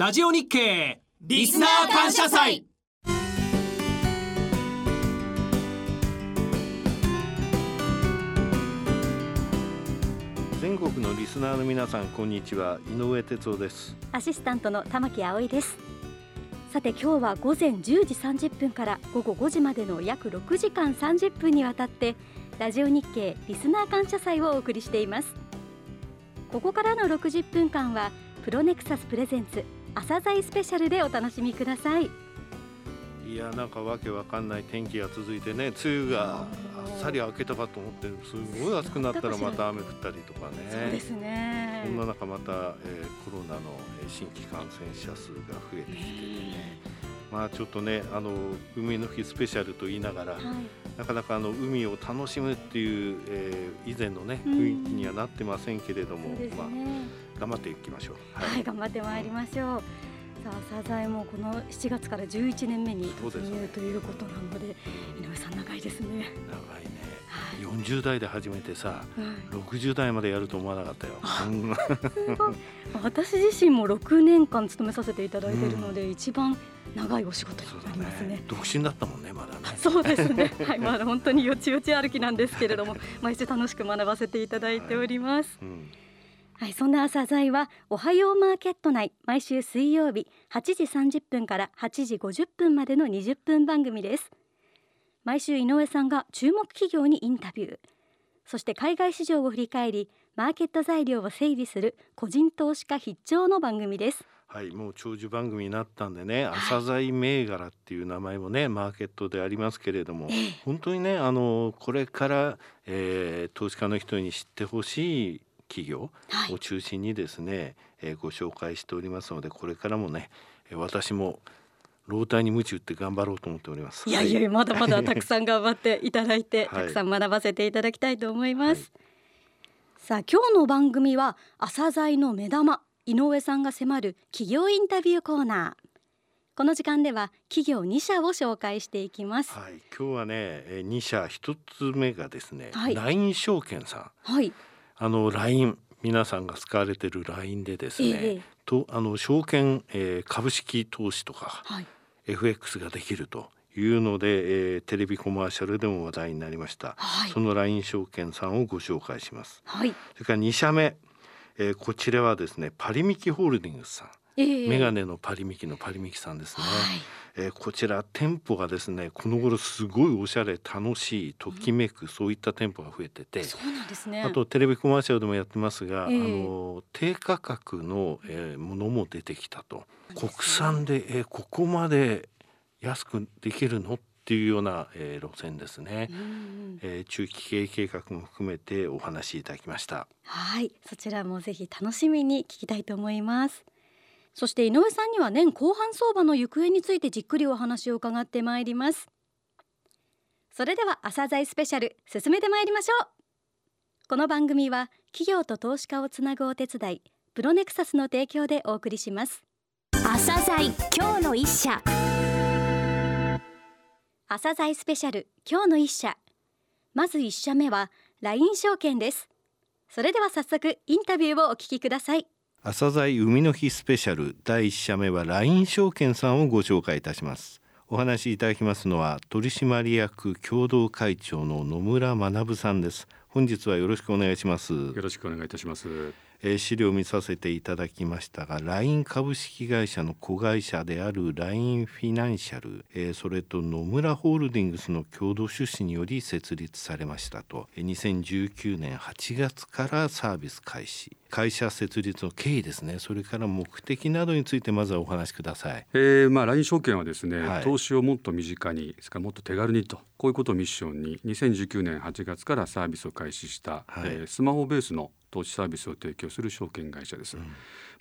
ラジオ日経リスナー感謝祭。全国のリスナーの皆さんこんにちは。井上哲夫です。アシスタントの玉木葵です。さて今日は午前10時30分から午後5時までの約6時間30分にわたってラジオ日経リスナー感謝祭をお送りしています。ここからの60分間はプロネクサスプレゼンツ朝鮮スペシャルでお楽しみください。いやなんかわけわかんない天気が続いてね梅雨があっさり明けたかと思ってすごい暑くなったらまた雨降ったりとかね。そうですね。そんな中また、えー、コロナの新規感染者数が増えてきててね。まあちょっとねあの海の日スペシャルと言いながら、はい、なかなかあの海を楽しむっていう、えー、以前のね雰囲気にはなってませんけれども、ね、まあ頑張っていきましょう。はい、はい、頑張ってまいりましょう。さあサザエもこの7月から11年目に突入ということなので、で井上さん長いですね。長いね。はい、40代で始めてさ、はい、60代までやると思わなかったよ。私自身も6年間勤めさせていただいているので、うん、一番長いお仕事になりますね、ね、独身だったもんねまだね。そうですね。はいまだ本当によちよち歩きなんですけれども毎週楽しく学ばせていただいております、はい。うんはい、そんな朝鮮はおはようマーケット内毎週水曜日8時30分から8時50分までの20分番組です。毎週井上さんが注目企業にインタビュー。そして海外市場を振り返りマーケット材料を整理する個人投資家必聴の番組です。はいもう長寿番組になったんでね、はい、朝鮮銘柄っていう名前もねマーケットでありますけれども、えー、本当にねあのこれから、えー、投資家の人に知ってほしい企業を中心にですね、はい、えー、ご紹介しておりますのでこれからもね私も老体に鞭打って頑張ろうと思っております。いやいやまだまだたくさん頑張っていただいて、はい、たくさん学ばせていただきたいと思います、はい、さあ今日の番組は朝鮮の目玉井上さんが迫る企業インタビューコーナー。この時間では企業2社を紹介していきます。はい、今日はね、2社1つ目がですね、はい、LINE 証券さん。はい。あの LINE 皆さんが使われている LINE でですね、ええ、とあの証券、えー、株式投資とか、はい、FX ができるというので、えー、テレビコマーシャルでも話題になりました、はい、その LINE 証券さんをご紹介します、はい、それから2社目、えー、こちらはですねパリミキホールディングスさん。えー、メガネのパリミキのパリミキさんですね、はい、えー、こちら店舗がですねこの頃すごいおしゃれ楽しいときめく、うん、そういった店舗が増えててそうなんですね。あとテレビコマーシャルでもやってますが、えー、あの低価格の、えー、ものも出てきたと、国産で、えー、ここまで安くできるの？っていうような、えー、路線ですね、うん、えー、中期経営計画も含めてお話しいただきました。はい。そちらもぜひ楽しみに聞きたいと思いますそして井上さんには年後半相場の行方についてじっくりお話を伺ってまいります。それでは朝鮮スペシャル進めてまいりましょう。この番組は企業と投資家をつなぐお手伝いプロネクサスの提供でお送りします。朝鮮今日の一社。朝鮮スペシャル今日の一社。まず一社目は LINE 証券です。それでは早速インタビューをお聞きください朝鮮海の日スペシャル第1社目は LINE 証券さんをご紹介いたします。お話しいただきますのは取締役共同会長の野村学さんです。本日はよろしくお願いします。よろしくお願いいたします。えー、資料を見させていただきましたが LINE 株式会社の子会社である LINE フィナンシャル、えー、それと野村ホールディングスの共同出資により設立されましたと。2019年8月からサービス開始。会社設立の経緯ですね。それから目的などについてまずはお話しください、えーまあ、LINE 証券はですね、はい、投資をもっと身近にですからもっと手軽にとこういうことをミッションに2019年8月からサービスを開始した、はい、えー、スマホベースの投資サービスを提供する証券会社です。うん、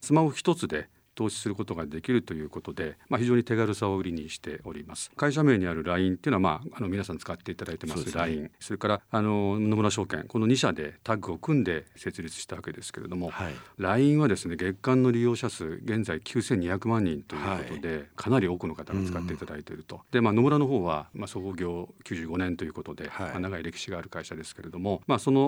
スマホ一つで投資することができるということで、まあ、非常に手軽さを売りにしております。会社名にある LINE っていうのは、まあ、あの皆さん使っていただいてますそ LINE それからあの野村証券。この2社でタッグを組んで設立したわけですけれども、はい、LINE はですね月間の利用者数現在9200万人ということで、はい、かなり多くの方が使っていただいていると、うん、で、まあ、野村の方は、まあ、創業95年ということで、はい、まあ、長い歴史がある会社ですけれども、まあ、その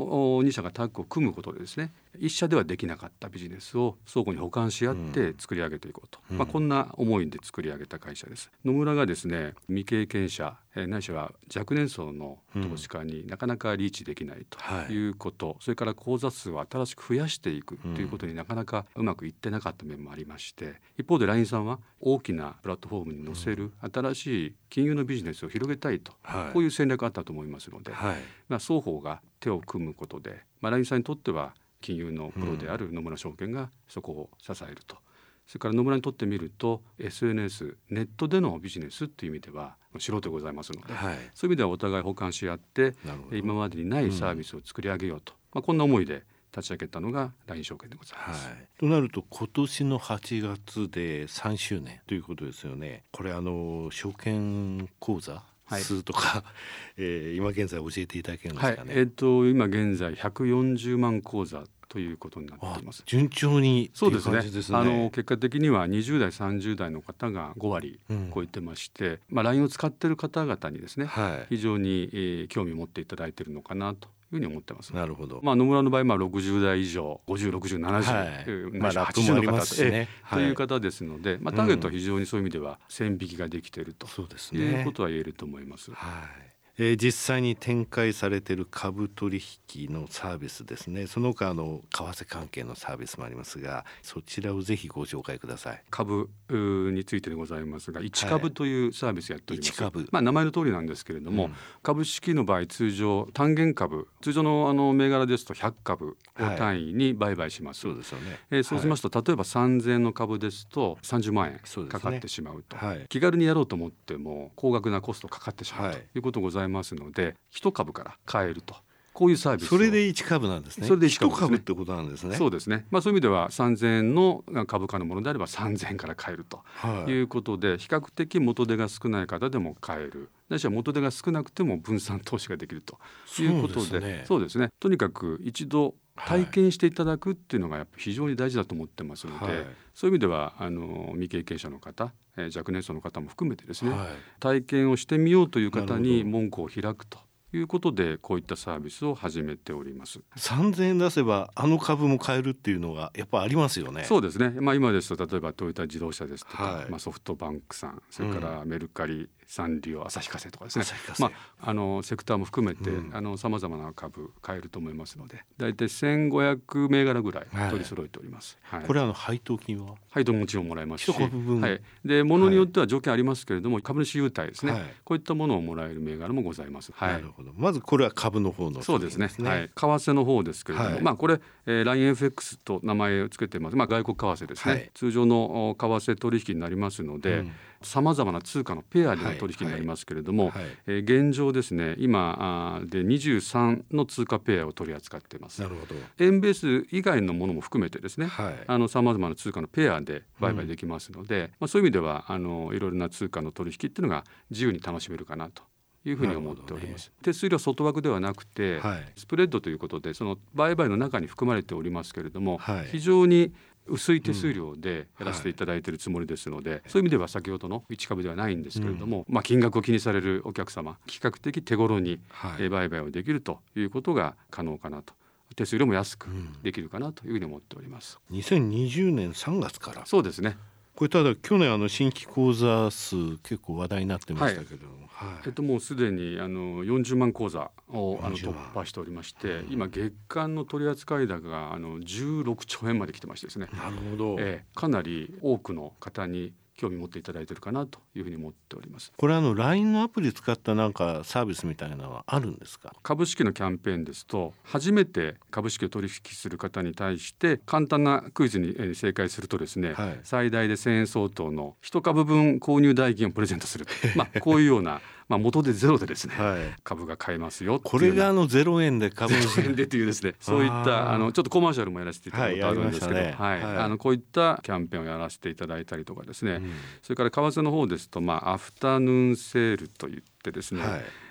2社がタッグを組むことでですね1社ではできなかったビジネスを相互に補完し合って作作り上げていこうと、うん、まあ、こんな思いで作り上げた会社です。野村がですね未経験者、えー、ないしは若年層の投資家になかなかリーチできないとい。うこと、うんはい、それから口座数を新しく増やしていくということになかなかうまくいってなかった面もありまして一方で LINE さんは大きなプラットフォームに載せる新しい金融のビジネスを広げたいと、はい、こういう戦略があったと思いますので、はい、まあ、双方が手を組むことで、まあ、LINE さんにとっては金融のプロである野村証券がそこを支えると。それから野村にとってみると SNS ネットでのビジネスっていう意味では素人でございますので、はい、そういう意味ではお互い補完し合って今までにないサービスを作り上げようと、うん、まあ、こんな思いで立ち上げたのが LINE 証券でございます、はい、となると今年の8月で3周年ということですよね。これあの証券口座数とか、はい、えー、今現在教えていただけるんですかね？はい、えっ、ー、と今現在140万口座ということになっています。順調にそうですね。あの結果的には20代30代の方が5割超えてまして、うん、まあ LINE を使っている方々にですね、はい、非常に、えー、興味を持っていただいているのかなというふうに思ってます。なるほど。まあ野村の場合まあ60代以上、50、60、70、はい、まあ80の方、ね、という方ですので、まあターゲットは非常にそういう意味では線引きができていると、そういうことは言えると思います。はい。えー、実際に展開されている株取引のサービスですね。その他の為替関係のサービスもありますがそちらをぜひご紹介ください。株についてでございますが1株というサービスやっております、はい、まあ名前の通りなんですけれども、うん、株式の場合通常単元株通常のあの銘柄ですと100株を単位に売買します、はい、そうですよね、えー、そうしますと、はい、例えば3000円の株ですと30万円かかってしまうと、ね、気軽にやろうと思っても高額なコストかかってしまうということございますますので一株から買えると。こういうサービスそれで一株なんですね。それで一株,、株ってことなんですね。そうですね。まあそういう意味では三千円の株価のものであれば三千円から買えるということで、はい、比較的元手が少ない方でも買える。ないしは元手が少なくても分散投資ができるということで、そうですね。とにかく一度体験していただくっていうのがやっぱ非常に大事だと思ってますので、はい、そういう意味ではあの未経験者の方、えー、若年層の方も含めてですね、はい、体験をしてみようという方に門戸を開くということでこういったサービスを始めております。3000円出せばあの株も買えるっていうのがやっぱありますよね。そうですね。まあ今ですと例えばトヨタ自動車ですとか、はい、まあソフトバンクさんそれからメルカリ、サンリオ旭化成とかですね。まああのセクターも含めて、うん、あの様々な株買えると思いますので大体1500銘柄ぐらい取り揃えております、はい。はい、これあの配当金は？配当もちろんもらえますし。はい、でものによっては条件ありますけれども、株主優待ですね、こういったものをもらえる銘柄もございます、なるほど。まずこれは株の方のそうですね。はい、為替の方ですけれども、まあこれ、えー、LINEFX と名前を付けてます、まあ、外国為替ですね、通常の為替取引になりますので、うんさまざまな通貨のペアでの取引になりますけれども、はいはい、えー、現状ですね今あで23の通貨ペアを取り扱っています。なるほど。円ベース以外のものも含めてですねさまざまな通貨のペアで売買できますので、うん、まあ、そういう意味ではあのいろいろな通貨の取引っていうのが自由に楽しめるかなというふうに思っております、ね、手数料外枠ではなくて、はい、スプレッドということでその売買の中に含まれておりますけれども、はい、非常に薄い手数料でやらせていただいているつもりですので、うんはい、そういう意味では先ほどの1株ではないんですけれども、うん、まあ、金額を気にされるお客様比較的手頃に売買をできるということが可能かなと。手数料も安くできるかなというふうに思っております。うん、2020年3月から。そうですね。これただ去年あの新規口座数結構話題になってましたけど、はい、えっともうすでにあの40万口座をあの突破しておりまして、今月間の取扱高があの16兆円まで来てましてですね。なるほど。えー、かなり多くの方に興味持っていただいてるかなというふうに思っております。これあの LINE のアプリ使ったなんかサービスみたいなのはあるんですか？株式のキャンペーンですと初めて株式を取引する方に対して簡単なクイズに正解するとですね、はい、最大で1000円相当の1株分購入代金をプレゼントする。まあこういうようなまあ、元でゼロでですね、はい、株が買えますよこれがあのゼロ円で株 ゼロ円でというですねそういったあのちょっとコマーシャルもやらせていただいたことあるんですけど、はい、ねはい、あのこういったキャンペーンをやらせていただいたりとかですね、うん、それから為替の方ですと、まあ、アフタヌーンセールといってですね、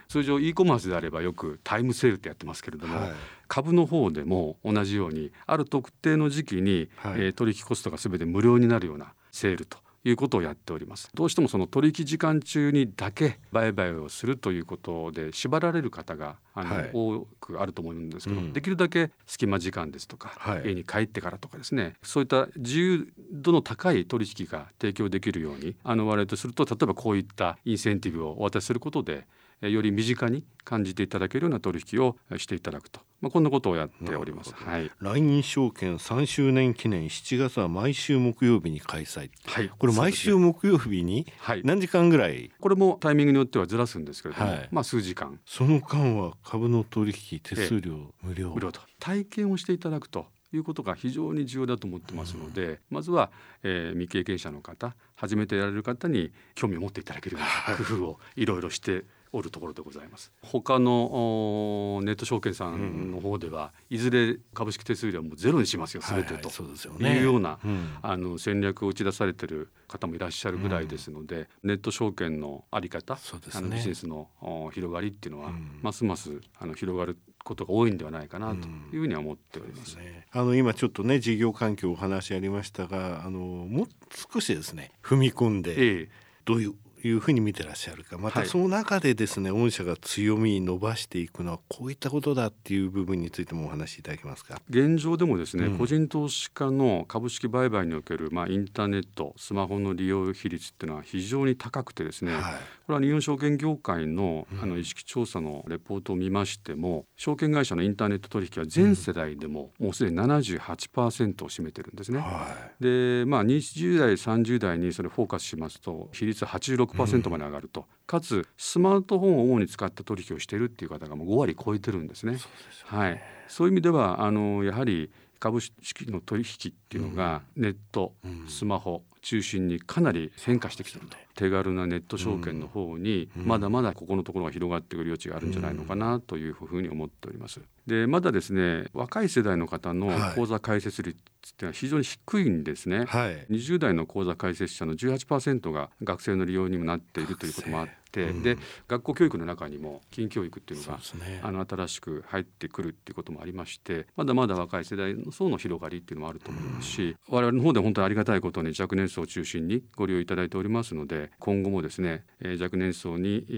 通常 e コマースであればよくタイムセールってやってますけれども、はい、株の方でも同じようにある特定の時期に、はい、えー、取引コストが全て無料になるようなセールということをやっております。どうしてもその取引時間中にだけ売買をするということで縛られる方があの、はい、多くあると思うんですけど、うん、できるだけ隙間時間ですとか、はい、家に帰ってからとかですねそういった自由度の高い取引が提供できるようにあの我々とすると例えばこういったインセンティブをお渡しすることでより身近に感じていただけるような取引をしていただくと、まあ、こんなことをやっております。はい、LINE 証券3周年記念7月は毎週木曜日に開催、はい、これ毎週木曜日に何時間ぐらい、はい、これもタイミングによってはずらすんですけれども、はい、まあ数時間。その間は株の取引手数料無料。無料と。体験をしていただくということが非常に重要だと思ってますので、うん、まずは、えー、未経験者の方初めてやられる方に興味を持っていただけるような工夫をいろいろしておるところでございます。他のネット証券さんの方では、いずれ株式手数料もゼロにしますよ全てと、いうような、あの戦略を打ち出されてる方もいらっしゃるぐらいですので、ネット証券のあり方、あのビジネスの広がりっていうのは、ますますあの広がることが多いんではないかなというふうには思っております。うんすね、あの今ちょっとね事業環境お話ありましたが、あのもう少しですね踏み込んで、ええ、どういういうふうに見てらっしゃるか。またその中でですね、はい、御社が強みに伸ばしていくのはこういったことだっていう部分についてもお話しいただけますか？現状でもですね、うん、個人投資家の株式売買における、まあ、インターネットスマホの利用比率っていうのは非常に高くてですね、はい、これは日本証券業界のあの意識調査のレポートを見ましても、うん、証券会社のインターネット取引は全世代でももうすでに78%を占めてるん。ですね。はい、でまあ20代30代にそれフォーカスしますと比率86 16%まで上がると、うん、かつスマートフォンを主に使った取引をしているっていう方がもう5割超えてるんですね。そう、ね、はい、そういう意味ではあのやはり株式の取引っていうのがネット、スマホ中心にかなり変化してきてると手軽なネット証券の方にまだまだここのところが広がってくる余地があるんじゃないのかなというふうに思っております。でまだですね若い世代の方の口座開設率っていうのは非常に低いんですね、はい、20代の口座開設者の18%が学生の利用にもなっているということもあって、うん、で学校教育の中にも金教育っていうのが、ね、あの新しく入ってくるっていうこともありましてまだまだ若い世代の層の広がりっていうのもあると思いますし、うん、我々の方で本当にありがたいことに若年層を中心にご利用いただいておりますので今後もですね、えー、若年層に、え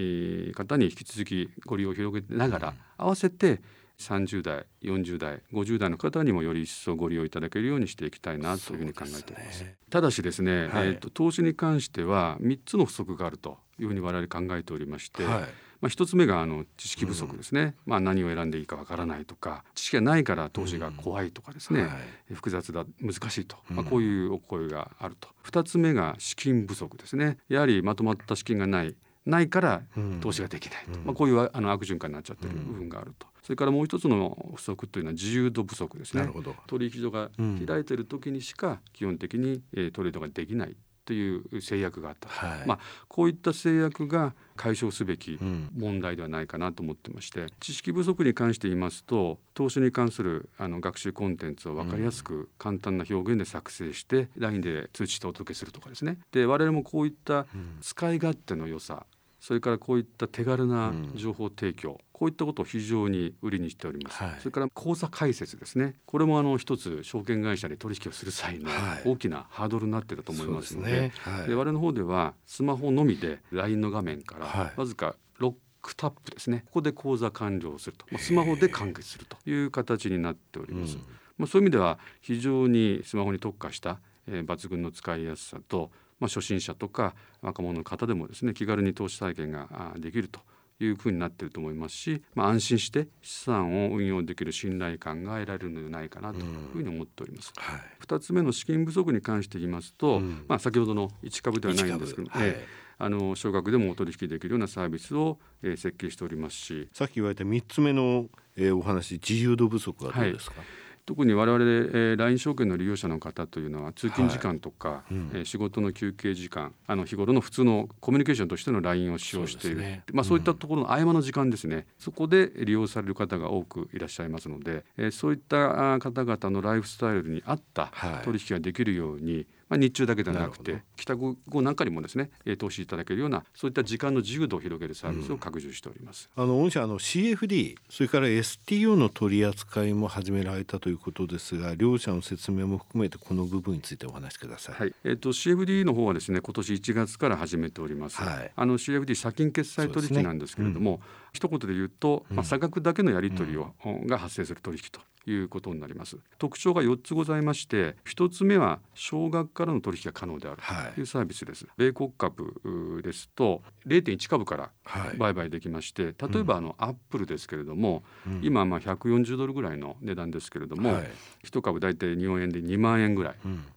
ー、方に引き続きご利用を広げながら、うん、合わせて30代40代50代の方にもより一層ご利用いただけるようにしていきたいなというふうに考えております。すね、ただしですね、はい、えーと、投資に関しては3つの不足があるというふうに我々考えておりまして、はい、まあ、1つ目があの知識不足ですね、うん、まあ、何を選んでいいかわからないとか知識がないから投資が怖いとかですね、うんはい、複雑だ難しいと、まあ、こういうお声があると、2つ目が資金不足ですね。やはりまとまった資金がないないから投資ができないと、まあ、こういうあの悪循環になっちゃってる部分があると。それからもう一つの不足というのは自由度不足ですね。取引所が開いている時にしか基本的に、えトレードができないという制約があった、はい、まあ、こういった制約が解消すべき問題ではないかなと思ってまして、うん、知識不足に関して言いますと投資に関するあの学習コンテンツを分かりやすく簡単な表現で作成して LINE で通知してお届けするとかですね。で我々もこういった使い勝手の良さそれからこういった手軽な情報提供、うん、こういったことを非常に売りにしております、はい、それから口座開設ですね。これもあの一つ証券会社で取引をする際の大きなハードルになっていると思いますので,、ね。はい、で我々の方ではスマホのみで LINE の画面からわずかロックタップですね。ここで口座完了すると、まあ、スマホで完結するという形になっております、うん、まあ、そういう意味では非常にスマホに特化した、えー、抜群の使いやすさとまあ、初心者とか若者の方でもですね気軽に投資体験ができるというふうになっていると思いますし、まあ、安心して資産を運用できる信頼感が得られるのではないかなというふうに思っております。はい、2つ目の資金不足に関して言いますと、うん、まあ、先ほどの1株ではないんですけど、はい、あの少額でもお取引できるようなサービスを、えー、設計しておりますし。さっき言われた3つ目の、えー、お話自由度不足はどうですか、はい特に我々、えー、LINE 証券の利用者の方というのは通勤時間とか、はい。うん、えー、仕事の休憩時間あの日頃の普通のコミュニケーションとしての LINE を使用している。そう、ね,、まあ、そういったところの合間の時間ですね、うん、そこで利用される方が多くいらっしゃいますので、えー、そういった方々のライフスタイルに合った取引ができるように、はいまあ、日中だけではなくて帰宅後なんかにもですね投資いただけるようなそういった時間の自由度を広げるサービスを拡充しております。うん、あの御社あの CFD それから STO の取り扱いも始められたということですが両者の説明も含めてこの部分についてお話しください。はい、えっ、ー、と CFD の方はですね今年1月から始めております。はい、あの CFD 先金決済取引なんですけれども、ねうん、一言で言うと、まあ、差額だけのやり取りを、うん、が発生する取引ということになります。特徴が4つございまして1つ目は少額からの取引が可能であるというサービスです、はい、米国株ですと0.1株から売買できまして、はい、例えばあの、アップルですけれども、うん、今まあ140ドルぐらいの値段ですけれども、はい、1株大体日本円で2万円ぐらい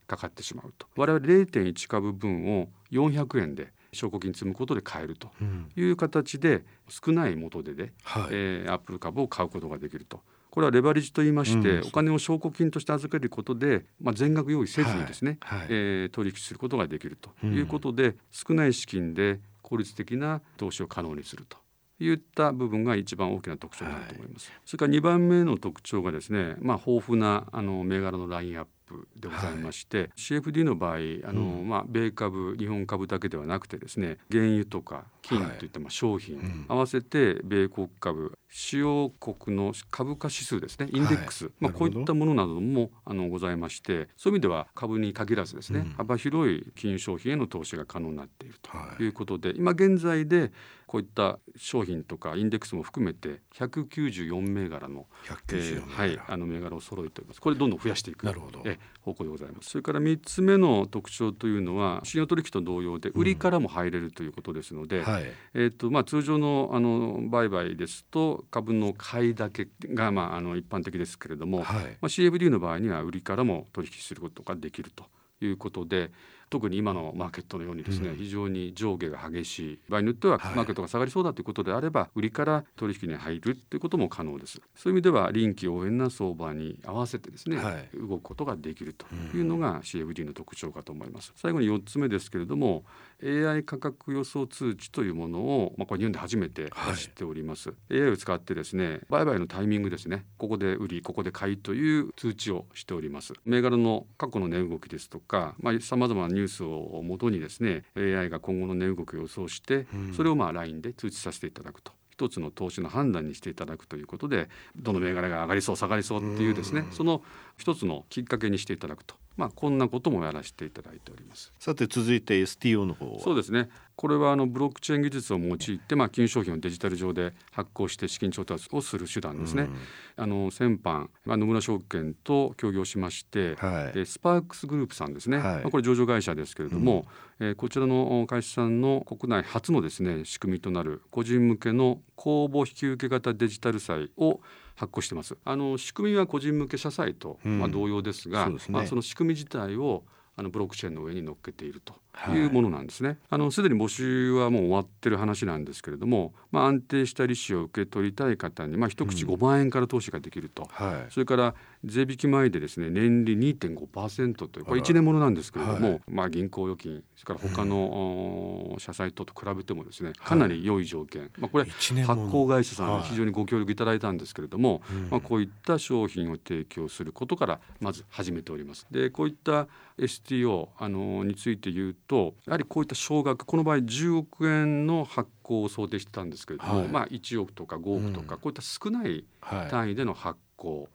かかってしまうと、うん、我々0.1株分を400円で証拠金積むことで買えるという形で少ない元手で、はい、えー、アップル株を買うことができると。これはレバレッジと言いまして、うん、お金を証拠金として預けることで、まあ、全額用意せずにですね、はいはい、えー、取引することができるということで、うん、少ない資金で効率的な投資を可能にすると。いった部分が一番大きな特徴になると思います。はい、それから2番目の特徴がですね、まあ、豊富なあの銘柄のラインアップでございまして、はい、CFD の場合あの、うん、まあ、米株日本株だけではなくてですね原油とか金といったまあ商品、はいうん、合わせて米国株主要国の株価指数ですねインデックス、はい、まあ、こういったものなどもあのございましてそういう意味では株に限らずですね、うん、幅広い金融商品への投資が可能になっているとい。うことで、今現在でこういった商品とかインデックスも含めて194銘柄のえー、はい、あの銘柄を揃えております。これどんどん増やしていく。なるほど。え方向でございます。それから3つ目の特徴というのは信用取引と同様で売りからも入れるということですので、うんはい、えーとまあ、通常のあの売買ですと株の買いだけが、まあ、あの一般的ですけれども、はい、まあ、CFD の場合には売りからも取引することができるということで特に今のマーケットのようにですね、うん、非常に上下が激しい。場合によってはマーケットが下がりそうだということであれば、はい、売りから取引に入るということも可能です。そういう意味では臨機応変な相場に合わせてですね、はい、動くことができるというのが CFD の特徴かと思います、最後に4つ目ですけれども AI 価格予想通知というものを、まあ、これ日本で初めて出しております、はい、AI を使ってですね売買のタイミングですね。ここで売りここで買いという通知をしております。銘柄の過去の値動きですとかさまざ、まなニュースをもとにですね AI が今後の値動きを予想して、うん、それをまあ LINE で通知させていただくと。一つの投資の判断にしていただくということでどの銘柄が上がりそう下がりそうっていうですねその一つのきっかけにしていただくとまあ、こんなこともやらせていただいております。さて続いて STO の方そうですね。これはあのブロックチェーン技術を用いて、まあ、金融商品をデジタル上で発行して資金調達をする手段ですね。うん、あの先般、まあ、野村証券と協業しまして、はい、スパークスグループさんですね、はい、まあ、これ上場会社ですけれども、うん、えー、こちらの会社さんの国内初のですね仕組みとなる個人向けの公募引き受け型デジタル債を発行してます。あの仕組みは個人向け社債と、まあ、同様ですが、そすね、まあ、その仕組み自体をあのブロックチェーンの上に乗っけているとい。うものなんですね。はい、あのすでに募集はもう終わってる話なんですけれども、まあ、安定した利子を受け取りたい方に、まあ、一口5万円から投資ができると、うんはい、それから税引き前でですね年利2.5%というこれ1年ものなんですけれども、はい、まあ、銀行預金それから他の、うん、社債等と比べてもですねかなり良い条件、まあ、これ発行会社さんに非常にご協力いただいたんですけれども、まあ、こういった商品を提供することからまず始めております。でこういった STO あのについて言うとやはりこういった少額この場合10億円の発行を想定してたんですけれども、はい、まあ、1億とか5億とか、こういった少ない単位での発行、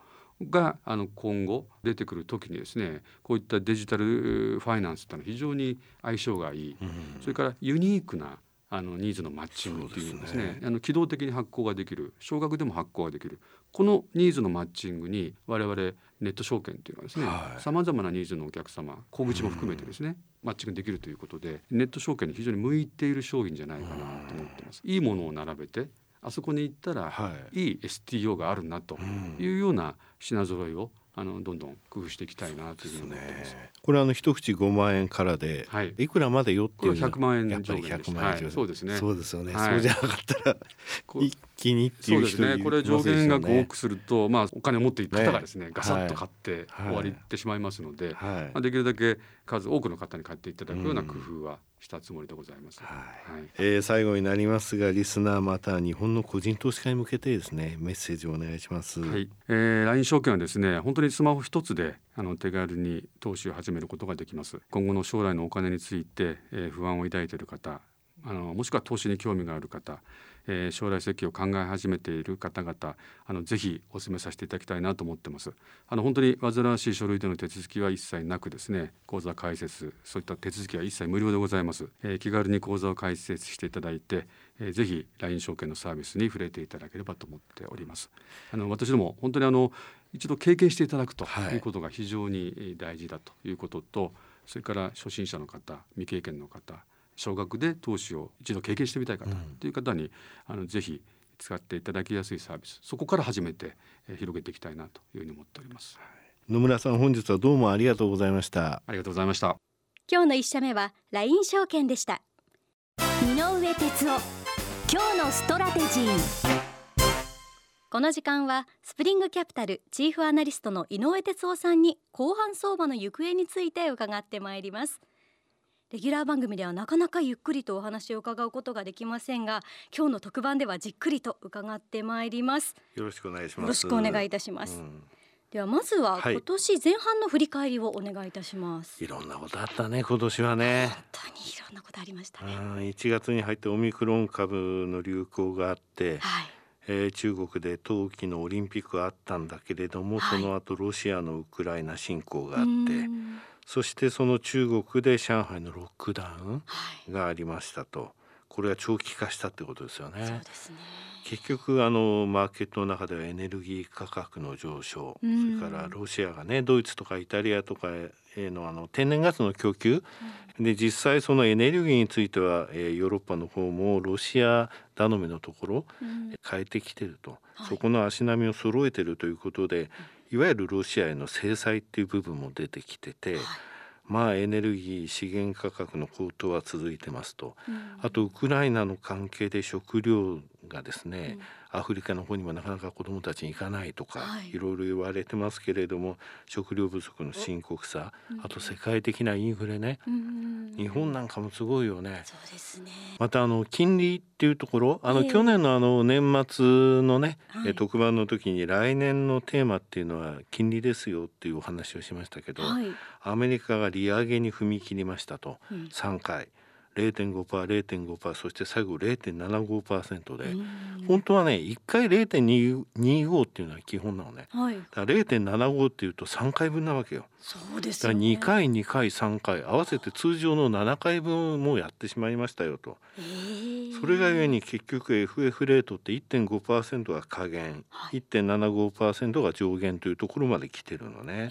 があの今後出てくる時にですねこういったデジタルファイナンスってのは非常に相性がいい、うん、それからユニークなあのニーズのマッチングというですね、ね、あの機動的に発行ができる少額でも発行ができる。このニーズのマッチングに我々ネット証券というのはですねさまざまなニーズのお客様小口も含めてですね、うん、マッチングできるということでネット証券に非常に向いている商品じゃないかなと思ってます。いいものを並べてあそこに行ったら、はい、いい STO があるなというような品揃えをあのどんどん工夫していきたいなというふうに思ってます。これあの一口5万円からで、はい、いくらまでよっていうの100万円やっぱり100万円、はい、そうですね。そうですよね。はい、そうじゃなかったら一気にっていう人、ね、これ上限額多くすると、まあ、お金を持っている方がですね、ね、ガサッと買って終わりってしまいますので、はい、まあ、できるだけ数多くの方に買っていただくような工夫はしたつもりでございます。はい。はい、えー、最後になりますがリスナーまた日本の個人投資家に向けてですねメッセージをお願いします。はい、えー、LINE 証券はですね本当にスマホ一つであの手軽に投資を始めることができます。今後の将来のお金について、えー、不安を抱いている方あのもしくは投資に興味がある方えー、将来設計を考え始めている方々あのぜひお勧めさせていただきたいなと思ってます。あの本当に煩わしい書類での手続きは一切なくですね口座開設そういった手続きは一切無料でございます、えー、気軽に口座を開設していただいて、えー、ぜひ LINE 証券のサービスに触れていただければと思っております。あの私ども本当にあの一度経験していただくとい。うことが非常に大事だということと、はい、それから初心者の方未経験の方少額で投資を一度経験してみたい方という方に、あのぜひ使っていただきやすいサービスそこから始めて、えー、広げていきたいなというふうに思っております、野村さん本日はどうもありがとうございました。ありがとうございました。今日の一社目は LINE 証券でした。井上哲夫今日のストラテジー。この時間はスプリングキャピタルチーフアナリストの井上哲夫さんに後半相場の行方について伺ってまいりますレギュラー番組ではなかなかゆっくりとお話を伺うことができませんが今日の特番ではじっくりと伺ってまいります。よろしくお願いします。よろしくお願いいたします、うん、ではまずは今年前半の振り返りをお願いいたします、はい、いろんなことあったね今年はね。本当にいろんなことありましたね。1月に入ってオミクロン株の流行があって、はい。えー、中国で冬季のオリンピックがあったんだけれども、はい、その後ロシアのウクライナ侵攻があってそしてその中国で上海のロックダウンがありましたと、はい、これが長期化したってことですよね。そうですね。結局あのマーケットの中ではエネルギー価格の上昇、それからロシアがねドイツとかイタリアとかへのあの天然ガスの供給、うん、で実際そのエネルギーについては、えー、ヨーロッパの方もロシア頼みのところ、うん、変えてきてると、はい、そこの足並みを揃えてるということで、いわゆるロシアへの制裁っていう部分も出てきてて、はい、まあエネルギー資源価格の高騰は続いてますと、うん、あとウクライナの関係で食料がですね、うんアフリカの方にもなかなか子どもたちに行かないとか、はい、いろいろ言われてますけれども食料不足の深刻さ、あと世界的なインフレね、日本なんかもすごいよね。そうですね。またあの金利っていうところあの、去年のあの年末のね、はい、特番の時に来年のテーマっていうのは金利ですよっていうお話をしましたけど、はい、アメリカが利上げに踏み切りましたと、うん、3回。0.5%、0.5%そして最後0.75%で本当はね1回0.25っていうのは基本なのね、はい、だから0.75っていうと3回分なわけよ。そうですね、2回2回3回合わせて通常の7回分もやってしまいましたよと。それがゆえに結局 FF レートって1.5%が下限、はい、1.75%が上限というところまで来てるのね。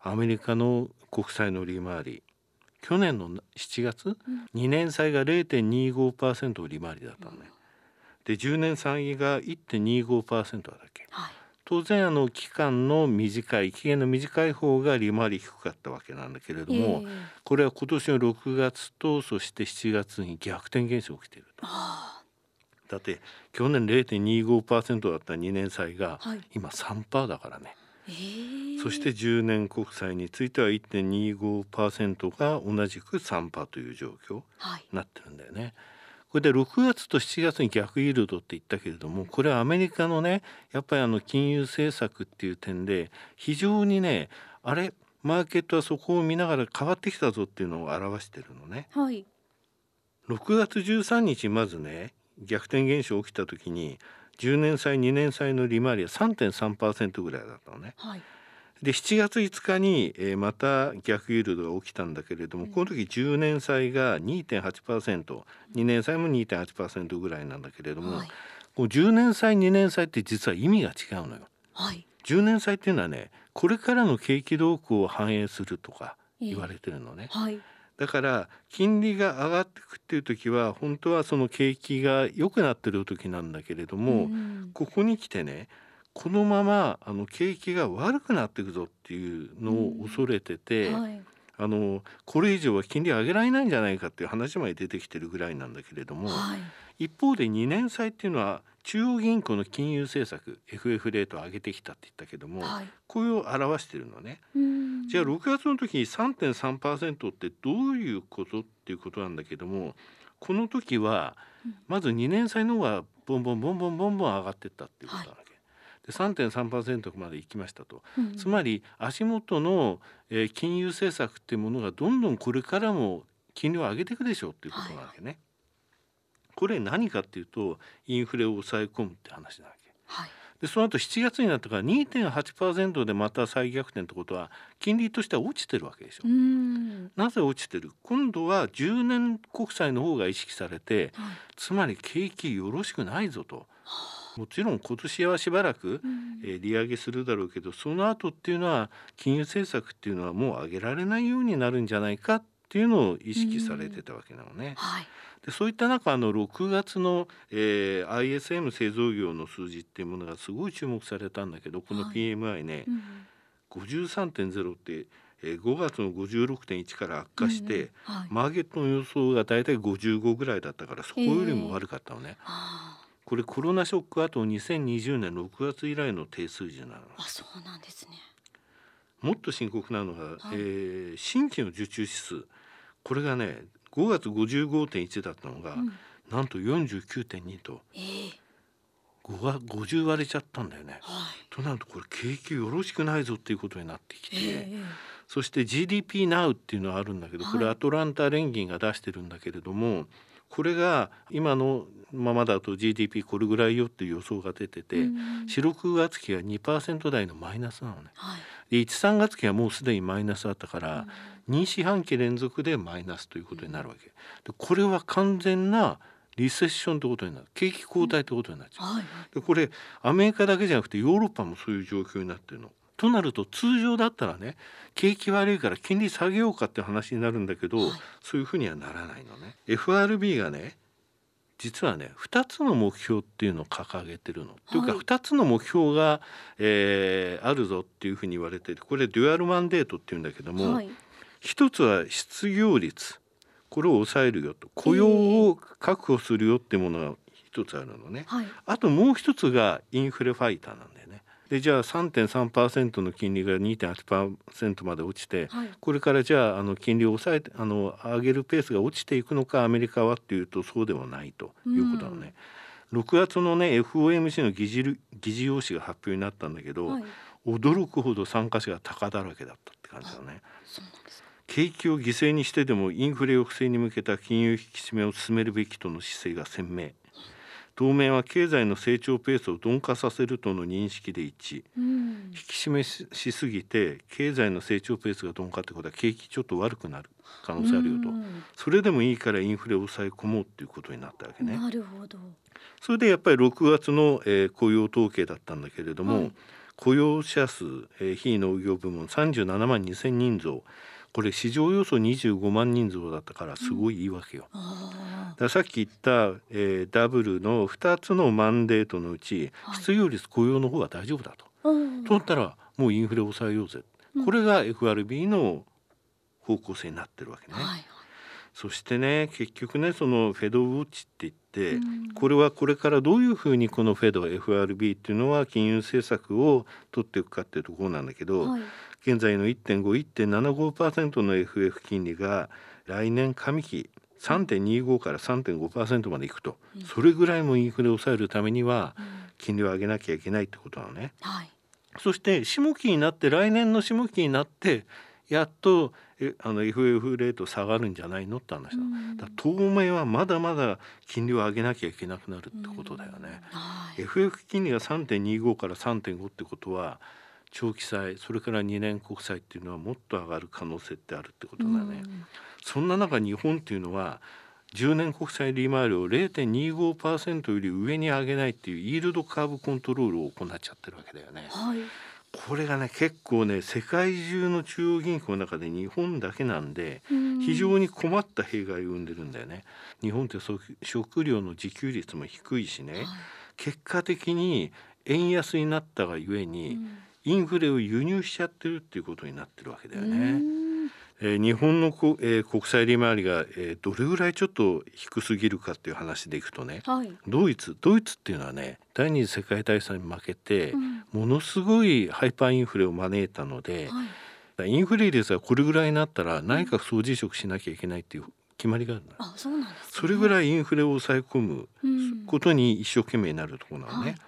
アメリカの国債の利回り去年の7月、うん、2年債が0.25%利回りだったのね。で10年債が1.25%だけ、はい、当然あの期間の短い期限の短い方が利回り低かったわけなんだけれども、えー、これは今年の6月とそして7月に逆転現象が起きていると。だって去年0.25%だった2年債が今3%だからね。そして10年国債については1.25%が同じく3%という状況になってるんだよね。はいこれで6月と7月に逆イールドって言ったけれどもこれはアメリカのねやっぱりあの金融政策っていう点で非常にねあれマーケットはそこを見ながら変わってきたぞっていうのを表してるのね。はい、6月13日まずね逆転現象起きた時に10年債2年債の利回りは3.3%ぐらいだったのね。はいで7月5日に、えー、また逆イールドが起きたんだけれども、うん、この時10年債が 2.8%2 年債も2.8%ぐらいなんだけれども、はい、こう10年債2年債って実は意味が違うのよ。はい、10年債っていうのはねこれからの景気動向を反映するとか言われてるのね。えーはいだから金利が上がっていくっていう時は本当はその景気が良くなってる時なんだけれども、うん、ここに来てねこのままあの景気が悪くなっていくぞっていうのを恐れてて、うんはい、あのこれ以上は金利上げられないんじゃないかっていう話まで出てきてるぐらいなんだけれども、はい、一方で2年債っていうのは中央銀行の金融政策 FF レートを上げてきたって言ったけども、はい、これを表してるのね。じゃあ6月の時に3.3%ってどういうことっていうことなんだけどもこの時はまず2年債の方がボンボンボンボンボンボン上がってったっていうことなわけ。で3.3%まで行きましたと、うん、つまり足元の、えー、金融政策っていうものがどんどんこれからも金利を上げていくでしょうっていうことなわけね。はい、これ何かっていうとインフレを抑え込むって話なわけ。はいでその後7月になったから2.8%でまた再逆転ってことは金利としては落ちてるわけでしょ。なぜ落ちてる？今度は10年国債の方が意識されて、はい、つまり景気よろしくないぞと。もちろん今年はしばらく、えー、利上げするだろうけどその後っていうのは金融政策っていうのはもう上げられないようになるんじゃないかっていうのを意識されてたわけなのね。はい。でそういった中あの6月の、えー、ISM 製造業の数字っていうものがすごい注目されたんだけどこの PMI ね、はいうん、53.0ってえー、5月の56.1から悪化して、うんはい、マーケットの予想がだいたい55ぐらいだったからそこよりも悪かったのね。えー。これコロナショック後2020年6月以来の低水準なの。あそうなんですね。もっと深刻なのが、はい、えー、新規の受注指数これがね5月55.1だったのが、うん、なんと49.2と、えー、5が50割れちゃったんだよね。はい、となるとこれ景気よろしくないぞっていうことになってきて、えー、そして GDP Now っていうのはあるんだけど、これアトランタ連銀が出してるんだけれどもこれが今のままだと GDP これぐらいよっていう予想が出てて、うん、4、6月期は2%台のマイナスなのね。はい、で1、3月期はもうすでにマイナスだったから、うん、2四半期連続でマイナスということになるわけ。でこれは完全なリセッションってことになる景気後退ってことになっちゃう、はい、でこれアメリカだけじゃなくてヨーロッパもそういう状況になってるの。となると通常だったらね景気悪いから金利下げようかって話になるんだけど、はい、そういうふうにはならないのね。FRB がね実はね2つの目標っていうのを掲げてるの。はい、というか2つの目標が、えー、あるぞっていうふうに言われててこれデュアルマンデートっていうんだけども、はい、1つは失業率。これを抑えるよと。雇用を確保するよっていうものが一つあるのね、はい、あともう一つがインフレファイターなんだよね。でじゃあ3.3%の金利が2.8%まで落ちて、はい、これからじゃああの金利を抑えてあの上げるペースが落ちていくのかアメリカはっていうとそうではないということなのね。うん、6月のね FOMC の議事議事要旨が発表になったんだけど、はい、驚くほど参加者が高だらけだったって感じだね。景気を犠牲にしてでもインフレ抑制に向けた金融引き締めを進めるべきとの姿勢が鮮明。当面は経済の成長ペースを鈍化させるとの認識で一致、うん、引き締めしすぎて経済の成長ペースが鈍化ってことは景気ちょっと悪くなる可能性あるよと、うん、それでもいいからインフレを抑え込もうっていうことになったわけね。なるほど。それでやっぱり6月の、えー、雇用統計だったんだけれども、はい、雇用者数、えー、非農業部門37万2千人増これ市場予想25万人増だったからすごいいいわけよ。うん、さっき言った、えー、ダブルの2つのマンデートのうち、はい、失業率雇用の方が大丈夫だと。となったらもうインフレを抑えようぜ、うん、これが FRB の方向性になってるわけね。はいそしてね結局ねそのフェドウォッチって言って、うん、これはこれからどういうふうにこのフェド FRB っていうのは金融政策を取っていくかっていうところなんだけど、はい、現在の1.51.75%の FF 金利が来年上期3.25から3.5%までいくと、うん、それぐらいもインフレを抑えるためには金利を上げなきゃいけないってことなのね。はい、そして下期になって来年の下期になってやっとあの FF レート下がるんじゃないのって話だ,、だ当面はまだまだ金利を上げなきゃいけなくなるってことだよね。はい、FF 金利が3.25から3.5ってことは長期債それから2年国債っていうのはもっと上がる可能性ってあるってことだね。そんな中日本っていうのは10年国債利回りを0.25%より上に上げないっていうイールドカーブコントロールを行っちゃってるわけだよね。はい、これがね結構ね世界中の中央銀行の中で日本だけなんで非常に困った弊害を生んでるんだよね。日本って食料の自給率も低いしね、はい、結果的に円安になったがゆえに、うんインフレを輸入しちゃってるっていうことになってるわけだよね。えー、日本のこ、えー、国際利回りが、えー、どれぐらいちょっと低すぎるかっていう話でいくとね、はい、ドイツドイツっていうのはね第二次世界大戦に負けて、うん、ものすごいハイパーインフレを招いたので、はい、インフレ率がこれぐらいになったら内閣総辞職しなきゃいけないっていう決まりがあるあそうなんです、ね、それぐらいインフレを抑え込むことに一生懸命になるところなのね。はい、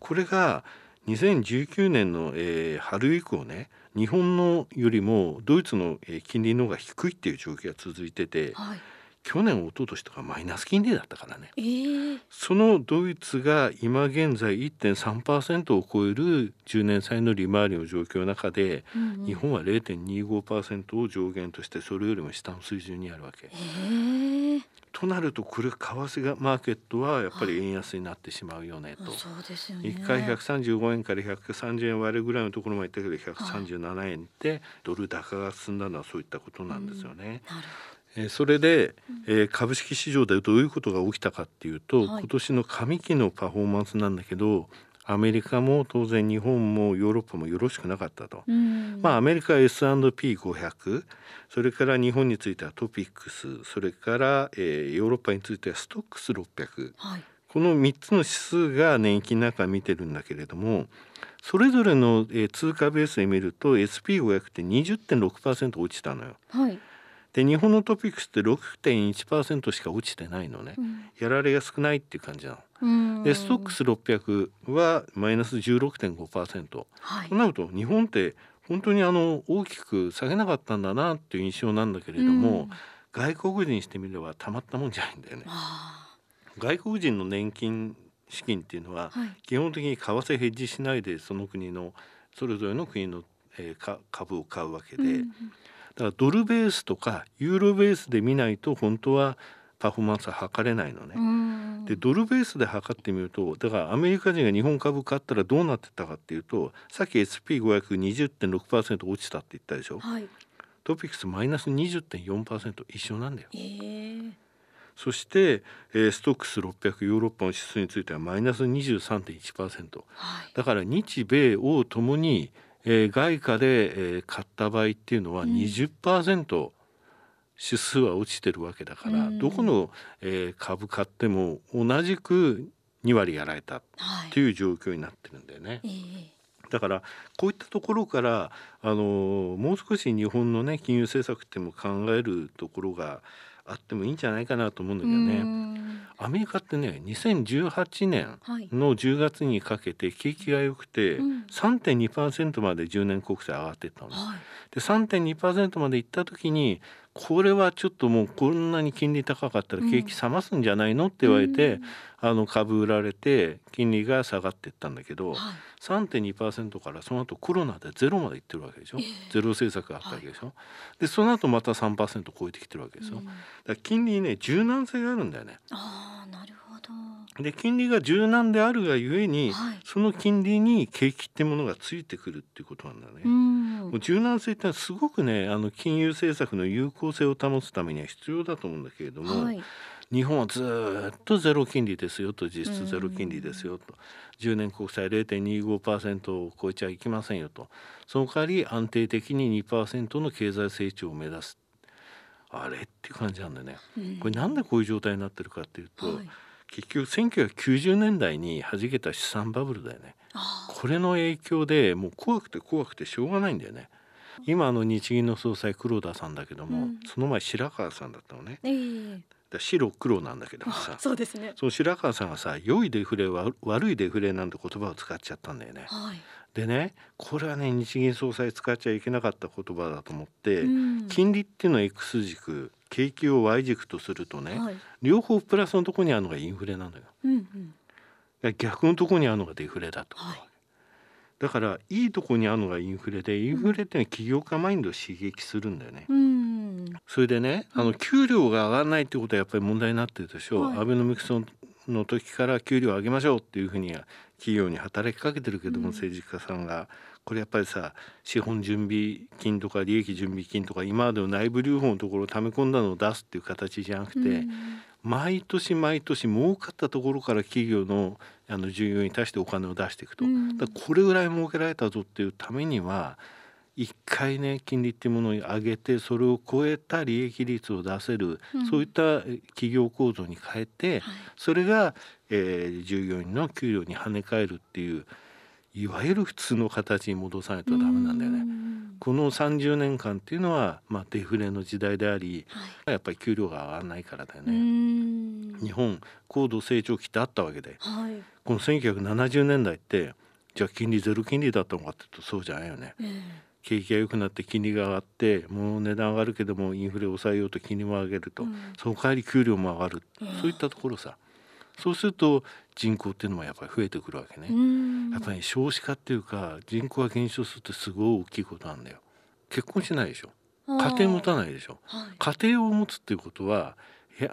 これが2019年の、えー、春以降ね日本のよりもドイツの金利の方が低いっていう状況が続いてて、はい、去年一昨年とかマイナス金利だったからね、えー、そのドイツが今現在1.3%を超える10年債の利回りの状況の中で、うんうん、日本は0.25%を上限としてそれよりも下の水準にあるわけ。えーとなるとこれ為替がマーケットはやっぱり円安になってしまうよねと、はい、ね。1回135円から130円割るぐらいのところまで行ったけど137円でドル高が進んだのはそういったことなんですよね。うん、えそれで、えー、株式市場でどういうことが起きたかっていうと、はい、今年の上期のパフォーマンスなんだけどアメリカも当然日本もヨーロッパもよろしくなかったと、まあアメリカは S&P500 それから日本についてはトピックスそれから、えー、ヨーロッパについてはストックス600、はい、この3つの指数が年金の中見てるんだけれどもそれぞれの、えー、通貨ベースで見ると SP500 って20.6%落ちたのよ。はいで日本のトピックスって6.1%しか落ちてないのね、うん、やられが少ないっていう感じなの。でストックス600はマイナス16.5%、はい、となると日本って本当にあの大きく下げなかったんだなっていう印象なんだけれども、外国人にしてみればたまったもんじゃないんだよね。外国人の年金資金っていうのは、基本的に為替ヘッジしないでその国のそれぞれの国の、えー、株を買うわけで、うんだからドルベースとかユーロベースで見ないと本当はパフォーマンスは測れないのね。でドルベースで測ってみるとだからアメリカ人が日本株買ったらどうなってたかっていうとさっき SP520.6% 落ちたって言ったでしょ、はい、トピックスマイナス20.4%一緒なんだよ。えー、そして、えー、ストックス600ヨーロッパの指数についてはマイナス23.1%、はい、だから日米欧ともにえー、外貨で、えー、買った場合っていうのは20%、うん、指数は落ちてるわけだから、うん、どこの、えー、株買っても同じく2割やられたっていう状況になってるんだよね。はい、だからこういったところからあのもう少し日本のね金融政策っても考えるところがあってもいいんじゃないかなと思うんだけどね。アメリカってね2018年の10月にかけて景気が良くて3.2%まで10年国債上がってったの。はい、で3.2%までいった時にこれはちょっともうこんなに金利高かったら景気冷ますんじゃないのって言われて、あの株売られて金利が下がっていったんだけど、はい、3.2%からその後コロナでゼロまでいってるわけでしょ、えー、ゼロ政策があったわけでしょ、はい、でその後また3%超えてきてるわけですよ、うん、だから金利にね柔軟性があるんだよね。あなるほど。で金利が柔軟であるがゆえに、はい、その金利に景気ってものがついてくるっていうことなんだね。もう柔軟性ってのはすごくねあの金融政策の有効性を保つためには必要だと思うんだけれども、はい、日本はずっとゼロ金利ですよと実質ゼロ金利ですよと10年国債0.25%を超えちゃいけませんよと。その代わり安定的に2%の経済成長を目指す。あれっていう感じなんだよね。これなんでこういう状態になってるかっていうと、はい。結局1990年代に弾けた資産バブルだよねこれの影響でもう怖くて怖くてしょうがないんだよね。今の日銀の総裁黒田さんだけども、うん、その前白川さんだったのね、えー、白黒なんだけどもさそうですね。その白川さんがさ良いデフレ悪いデフレなんて言葉を使っちゃったんだよね、はい、でねこれはね日銀総裁使っちゃいけなかった言葉だと思って、うん、金利っていうのは X 軸景気を Y 軸とするとね、はい、両方プラスのところにあるのがインフレなのよ。うんうん、逆のところにあるのがデフレだと、はい、だからいいところにあるのがインフレでインフレってのは起業家マインドを刺激するんだよね。うん、それでねあの給料が上がらないってことはやっぱり問題になってるでしょう、はい、アベノミクスの時から給料を上げましょうっていうふうに企業に働きかけてるけども、政治家さんがこれやっぱりさ資本準備金とか利益準備金とか今までの内部留保のところを溜め込んだのを出すっていう形じゃなくて、うん、毎年毎年儲かったところから企業のあの従業員に対してお金を出していくと、うん、だこれぐらい儲けられたぞっていうためには一回ね金利っていうものを上げてそれを超えた利益率を出せる、うん、そういった企業構造に変えて、はい、それが、えー、従業員の給料に跳ね返るっていういわゆる普通の形に戻さないとダメなんだよね。この30年間っていうのは、まあ、デフレの時代であり、はい、やっぱり給料が上がらないからだよね。日本高度成長期ってあったわけで、はい、この1970年代ってじゃあ金利ゼロ金利だったのかっていうとそうじゃないよね。景気が良くなって金利が上がってもう値段上がるけどもインフレを抑えようと金利も上げると、うん、その代わり給料も上がる、うん、そういったところさ。そうすると人口っていうのもやっぱり増えてくるわけね。やっぱり少子化っていうか人口が減少するってすごい大きいことなんだよ。結婚しないでしょ。家庭持たないでしょ。はい、家庭を持つっていうことは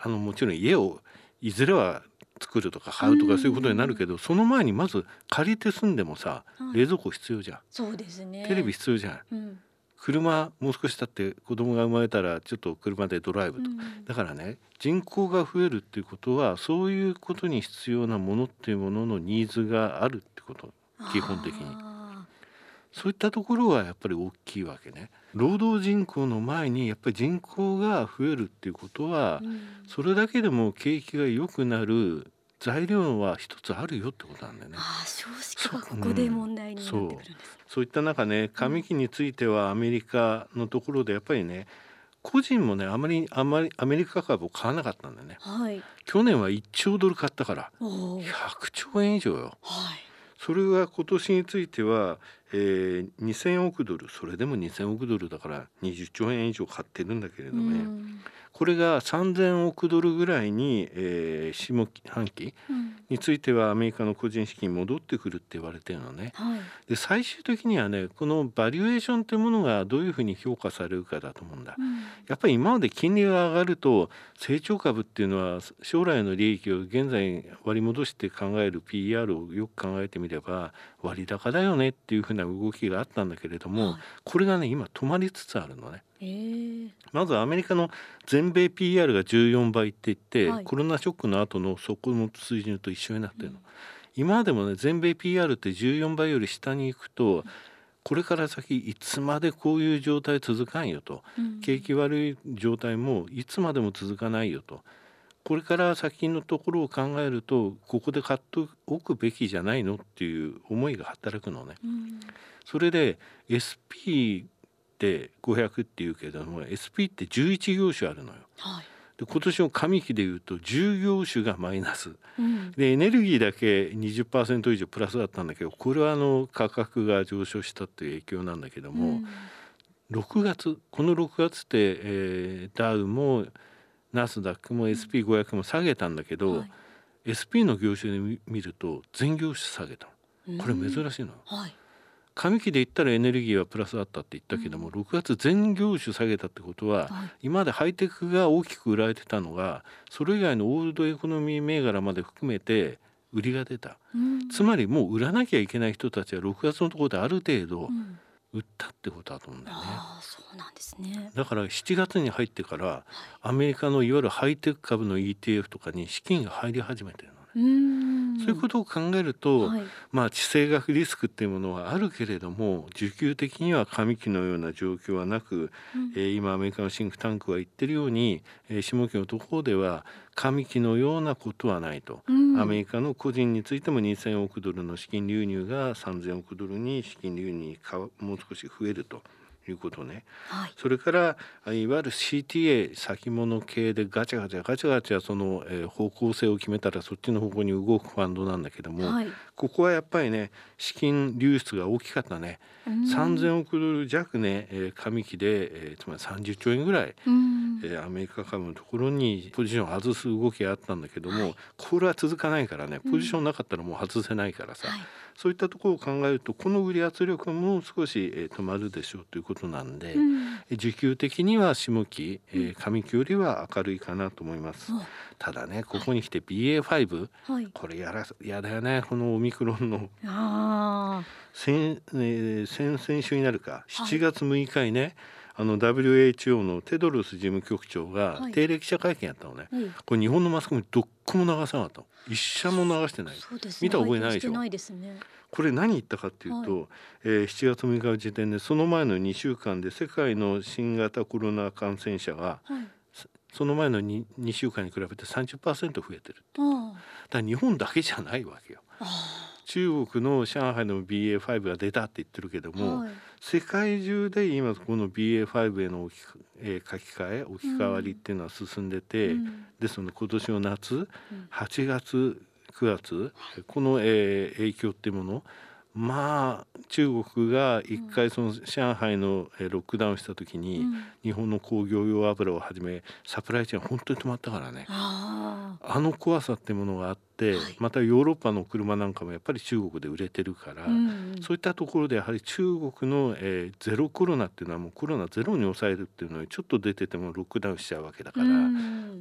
あのもちろん家をいずれは作るとか買うとかそういうことになるけど、その前にまず借りて住んでもさ、冷蔵庫必要じゃん。そうですね。テレビ必要じゃん。うん車もう少し経って子供が生まれたらちょっと車でドライブと、うん、だからね人口が増えるっていうことはそういうことに必要なものっていうもののニーズがあるってこと。基本的に。そういったところはやっぱり大きいわけね。労働人口の前にやっぱり人口が増えるっていうことは、うん、それだけでも景気が良くなる材料は一つあるよってことなんだよね。ああ少子化がここで問題になってくるんです、うん、そう。いった中ね紙機についてはアメリカのところでやっぱりね個人もねあまりあまりアメリカ株を買わなかったんだよね、はい、去年は1兆ドル買ったから100兆円以上よ、はい、それが今年については、えー、2,000億ドルそれでも2,000億ドルだから20兆円以上買ってるんだけれどもね、これが3,000億ドルぐらいに、えー、下半期についてはアメリカの個人資金戻ってくるって言われてるのね。はい、で最終的にはねこのバリュエーションというものがどういうふうに評価されるかだと思うんだ。うん、やっぱり今まで金利が上がると成長株っていうのは将来の利益を現在割り戻して考える PR をよく考えてみれば割高だよねっていうふうな動きがあったんだけれども、はい、これがね今止まりつつあるのね。え。ー、まずアメリカの全米 PR が14倍って言って、はい、コロナショックの後のそこの水準と一緒になってるの、うん、今までもね全米 PR って14倍より下に行くと、これから先いつまでこういう状態続かんよと、うん、景気悪い状態もいつまでも続かないよとこれから先のところを考えるとここで買っておくべきじゃないのっていう思いが働くのね。うん、それで SP って500っていうけども SP って11業種あるのよ。はい。で今年の上期でいうと10業種がマイナス、うん、でエネルギーだけ20%以上プラスだったんだけどこれはあの価格が上昇したっていう影響なんだけども、うん、6月この6月って、えー、ダウもナスダックも SP500 も下げたんだけど、はい、SP の業種で見ると全業種下げたこれ珍しいの。はい。上期で言ったらエネルギーはプラスだったって言ったけども、うん、6月全業種下げたってことは、はい、今までハイテクが大きく売られてたのがそれ以外のオールドエコノミー銘柄まで含めて売りが出た、うん、つまりもう売らなきゃいけない人たちは6月のところである程度売ったってことだと思うんだよね。あそうなんですねだから7月に入ってから、アメリカのいわゆるハイテク株の ETF とかに資金が入り始めてるのね。そういうことを考えると、はい、まあ地政学リスクっていうものはあるけれども需給的には過期のような状況はなく、うん、えー、今アメリカのシンクタンクは言ってるように、えー、下期のところでは過期のようなことはないと、うん、アメリカの個人についても2000億ドルの資金流入が3000億ドルに資金流入かもう少し増えると。いうことね、はい、それからいわゆる CTA 先物系でガチャガチャガチャガチャその、えー、方向性を決めたらそっちの方向に動くファンドなんだけども、はい、ここはやっぱりね資金流出が大きかったね、3,000億ドル弱ね、えー、上期で、えー、つまり30兆円ぐらい、えー、アメリカ株のところにポジションを外す動きがあったんだけども、はい、これは続かないからね。ポジションなかったらもう外せないからさ、そういったところを考えるとこの売り圧力も少し、えー、止まるでしょうということなんで、うん、需給的には下期、えー、上期よりは明るいかなと思います。うん、ただねここに来て BA.5、はい、これやらやだよねこのオミクロンの。あ先、えー、先々週になるか。7月6日にね、はいあの WHO のテドロス事務局長が定例記者会見やったのね、はい、これ日本のマスコミどっこも流さなかった一社も流してない、ね、見た覚えないでしょ、ね、これ何言ったかっていうと、はい、えー、7月6日時点でその前の2週間で世界の新型コロナ感染者が、はい、その前の 2, 2週間に比べて30%増えてるだから日本だけじゃないわけよ。中国の上海の BA.5 が出たって言ってるけども、はい、世界中で今この BA.5 への置き、えー、書き換え置き換わりっていうのは進んでて、うん、ですので今年の夏、うん、8月9月この、えー、影響っていうものまあ中国が一回その上海のロックダウンした時に、日本の工業用油をはじめサプライチェーン本当に止まったからね。あの怖さってものがあって、またヨーロッパの車なんかもやっぱり中国で売れてるから、そういったところでやはり中国の、えー、ゼロコロナっていうのはもうコロナゼロに抑えるっていうのにちょっと出ててもロックダウンしちゃうわけだから、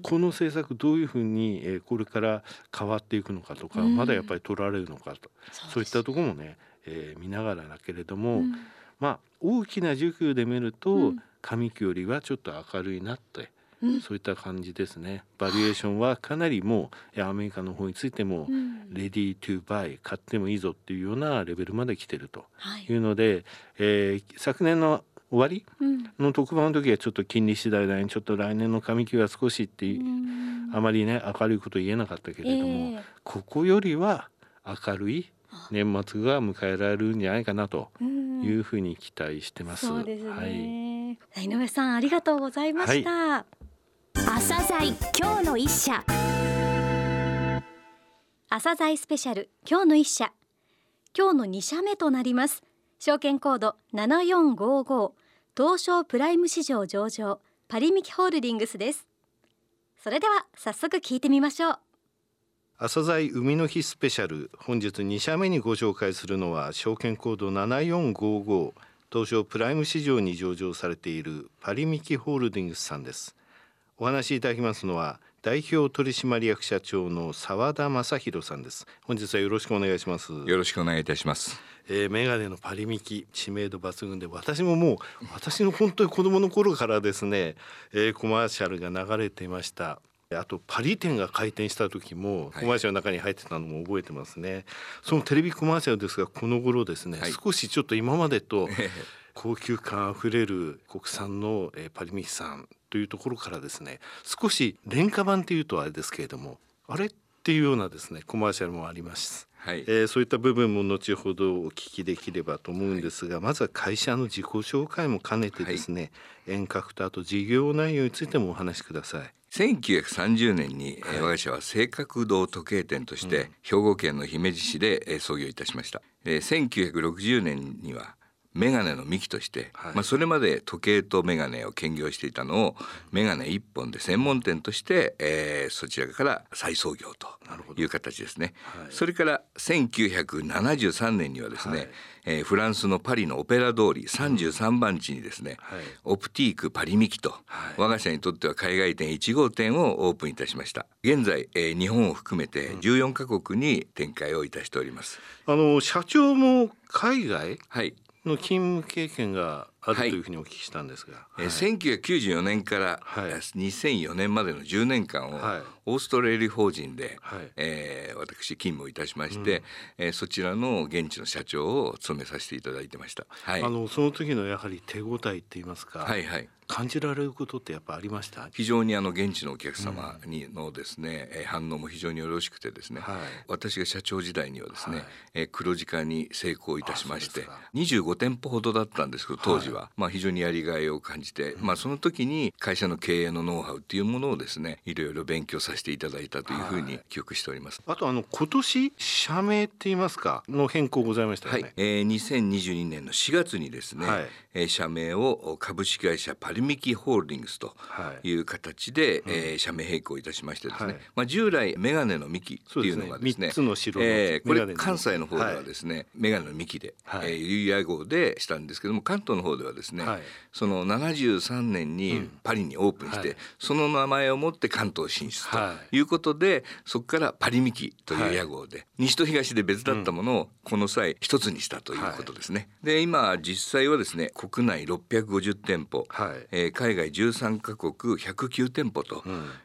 この政策どういうふうに、えー、これから変わっていくのかとか、まだやっぱり取られるのかとそういったところもねえー、見ながらだけれども、うん、まあ大きな需給で見ると、うん、上期よりはちょっと明るいなって。うん、そういった感じですね。バリエーションはかなりもうアメリカの方についても、レディートゥバイ買ってもいいぞっていうようなレベルまで来てるとい。うので、はい、えー、昨年の終わりの特番の時はちょっと金利次第だにちょっと来年の上期は少しってあまりね明るいこと言えなかったけれども、えー、ここよりは明るい年末が迎えられるんじゃないかなというふうに期待してます。そうですね、はい、井上さんありがとうございました。はい、朝鮮今日の一社。朝鮮スペシャル今日の一社。今日の二社目となります。証券コード七四五五東証プライム市場上場パリミキホールディングスです。それでは早速聞いてみましょう。朝鮮海の日スペシャル本日2社目にご紹介するのは証券コード7455東証プライム市場に上場されているパリミキホールディングスさんです。お話しいただきますのは代表取締役社長の澤田正弘さんです。本日はよろしくお願いします。よろしくお願いいたします。えー、メガネのパリミキ知名度抜群で私ももう私の本当に子供の頃からですね、えー、コマーシャルが流れていました。あとパリ店が開店した時もコマーシャルの中に入ってたのも覚えてますね、はい、そのテレビコマーシャルですがこの頃ですね、はい、少しちょっと今までと高級感あふれる国産の、えパリミキさんというところからですね少し廉価版というとあれですけれどもあれっていうようなですねコマーシャルもあります。はい、えー、そういった部分も後ほどお聞きできればと思うんですが、はい、まずは会社の自己紹介も兼ねてですね、はい、遠隔とあと事業内容についてもお話しください。1930年に、はい、我が社は正確堂時計店として、兵庫県の姫路市で、創業いたしました、えー、1960年にはメガネの幹として、はい、まあ、それまで時計とメガネを兼業していたのをメガネ一本で専門店として、えー、そちらから再創業という形ですね、はい、それから1973年にはですね、はい、えー、フランスのパリのオペラ通り33番地にですね、はい、オプティークパリミキと、はい、我が社にとっては海外店1号店をオープンいたしました。現在、えー、日本を含めて14カ国に展開をいたしております、あの社長も海外？はいの勤務経験があるというふうにお聞きしたんですが、はい。はい、1994年から2004年までの10年間をオーストラリア法人で、はい、えー、私勤務いたしまして、うん、えー、そちらの現地の社長を務めさせていただいてました、はい、あのその時のやはり手応えって言いますか、はいはい、感じられることってやっぱありました？非常にあの現地のお客様にのですね、うん、反応も非常によろしくてですね、はい、私が社長時代にはですね、はい、え黒字化に成功いたしまして25店舗ほどだったんですけど当時は、はい、まあ非常にやりがいを感じて、うん、まあその時に会社の経営のノウハウっていうものをですねいろいろ勉強させていただいたというふうに記憶しております、あとあの今年社名って言いますか？の変更ございましたよね、はいえー、2022年の4月にですね、はい、えー、社名を株式会社パリミキホールディングスという形で、はい、えー、社名変更いたしましてですね、はい、まあ、従来メガネの幹っていうのがですねつの白えー、これ関西の方ではですね、はい、メガネの幹で、はい、えー、有屋号でしたんですけども関東の方でははですね、はい、その73年にパリにオープンして、うんはい、その名前をもって関東進出とい。うことで、はい、そこからパリミキという屋号で、西と東で別だったものをこの際一つにしたということですね。で今実際はですね国内650店舗、はい、えー、海外13カ国109店舗と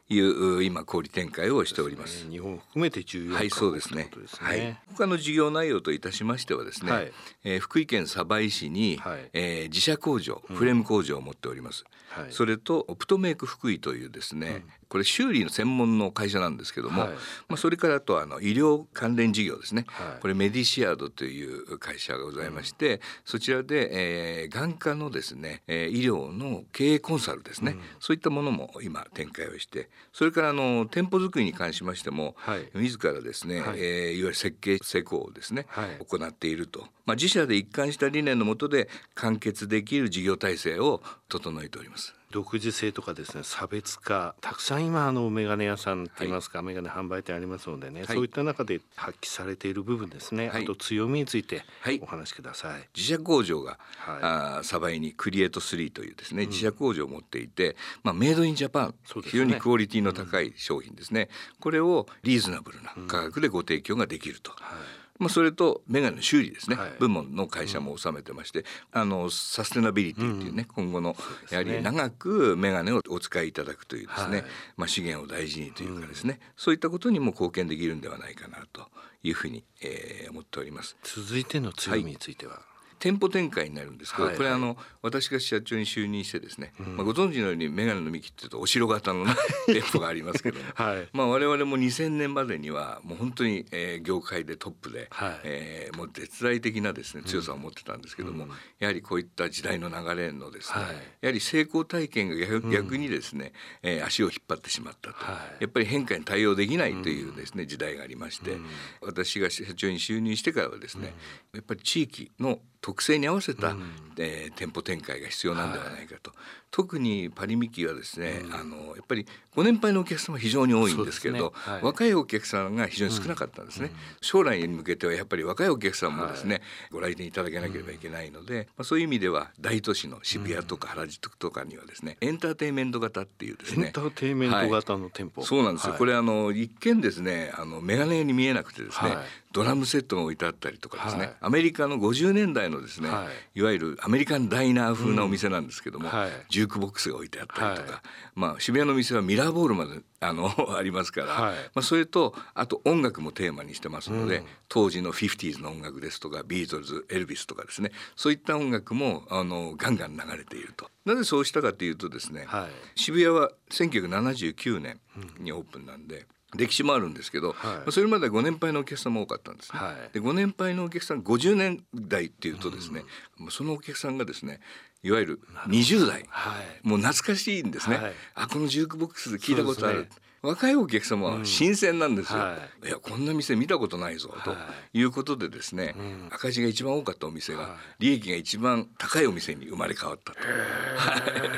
いう、うん、今小売展開をしております。すね、日本含めて14はいそうですね。すね。はい。他の事業内容といたしましてはですね、はい、えー、福井県鯖江市に、はい、えー、自社工場フレーム工場を持っております。はい、それとオプトメイク福井というですね、これ修理の専門の会社なんですけども、はい、まあ、それからあとあの医療関連事業ですね、はい、これメディシアードという会社がございまして、うん、そちらで、えー、眼科のですね、えー、医療の経営コンサルですね、うん、そういったものも今展開をしてそれからあの店舗作りに関しましても、はい、自らですね、はい。えー、いわゆる設計施工をですね、はい、行っていると、まあ、自社で一貫した理念のもとで完結できる事業体制を整えております。独自性とかですね差別化たくさん今あのメガネ屋さんっていいますか、はい、メガネ販売店ありますのでね、はい、そういった中で発揮されている部分ですね、はい、あと強みについてお話しください、自社工場が、はい、あサバイにクリエイト3というですね、自社工場を持っていて、まあ、メイドインジャパン、ね、非常にクオリティの高い商品ですね、うん、これをリーズナブルな価格でご提供ができると。はいまあ、それとメガネの修理ですね、はい、部門の会社も収めてまして、うん、あのサステナビリティっていうね、うん、今後のやはり長くメガネをお使いいただくというですね、はい、まあ、資源を大事にというかですね、うん、そういったことにも貢献できるんではないかなというふうに、えー、思っております。続いての強みについては、はい店舗展開になるんですけど、はいはい、これあの私が社長に就任してですね、うん、まあ、ご存知のように眼鏡の幹っていうとお城型の、ね、店舗がありますけども、はい、まあ、我々も2000年までにはもう本当に、えー、業界でトップで、はい、えー、もう絶大的なですね強さを持ってたんですけども、うん、やはりこういった時代の流れのですね、はい、やはり成功体験が逆,、逆にですね、えー、足を引っ張ってしまったと、やっぱり変化に対応できないというですね、時代がありまして、私が社長に就任してからはですね、やっぱり地域の特性に合わせた、うん、えー、店舗展開が必要なんではないかと、はい、特にパリミキはですね、うん、あのやっぱりご年配のお客様非常に多いんですけれど、ね。はい、若いお客さんが非常に少なかったんですね、うん、将来に向けてはやっぱり若いお客さんもですね、はい、ご来店いただけなければいけないので、まあ、そういう意味では大都市の渋谷とか原宿とかにはですねエンターテインメント型っていうですねエンターテインメント型の店舗、はい、そうなんですよ、これあの一見ですねあのメガネに見えなくてですね、ドラムセットが置いてあったりとかですね、はい、アメリカの50年代のですね、はい、いわゆるアメリカンダイナー風なお店なんですけども、うん。はい、ジュークボックスが置いてあったりとか、まあ、渋谷の店はミラーボールまであの ありますから、まあ、それとあと音楽もテーマにしてますので、うん、当時の 50s の音楽ですとかビートルズエルビスとかですねそういった音楽もあのガンガン流れていると。なぜそうしたかというとですね、渋谷は1979年にオープンなんで、歴史もあるんですけど、はい、それまでご年配のお客さんも多かったんですね。はい、でご年配のお客さん50年代っていうとですね、うん、そのお客さんがですねいわゆる20代、はい、もう懐かしいんですね、はい、あこのジュークボックスで聞いたことある、ね、若いお客様は新鮮なんですよ、うんはい、いやこんな店見たことないぞ、とい。うことでですね、うん、赤字が一番多かったお店が利益が一番高いお店に生まれ変わったと。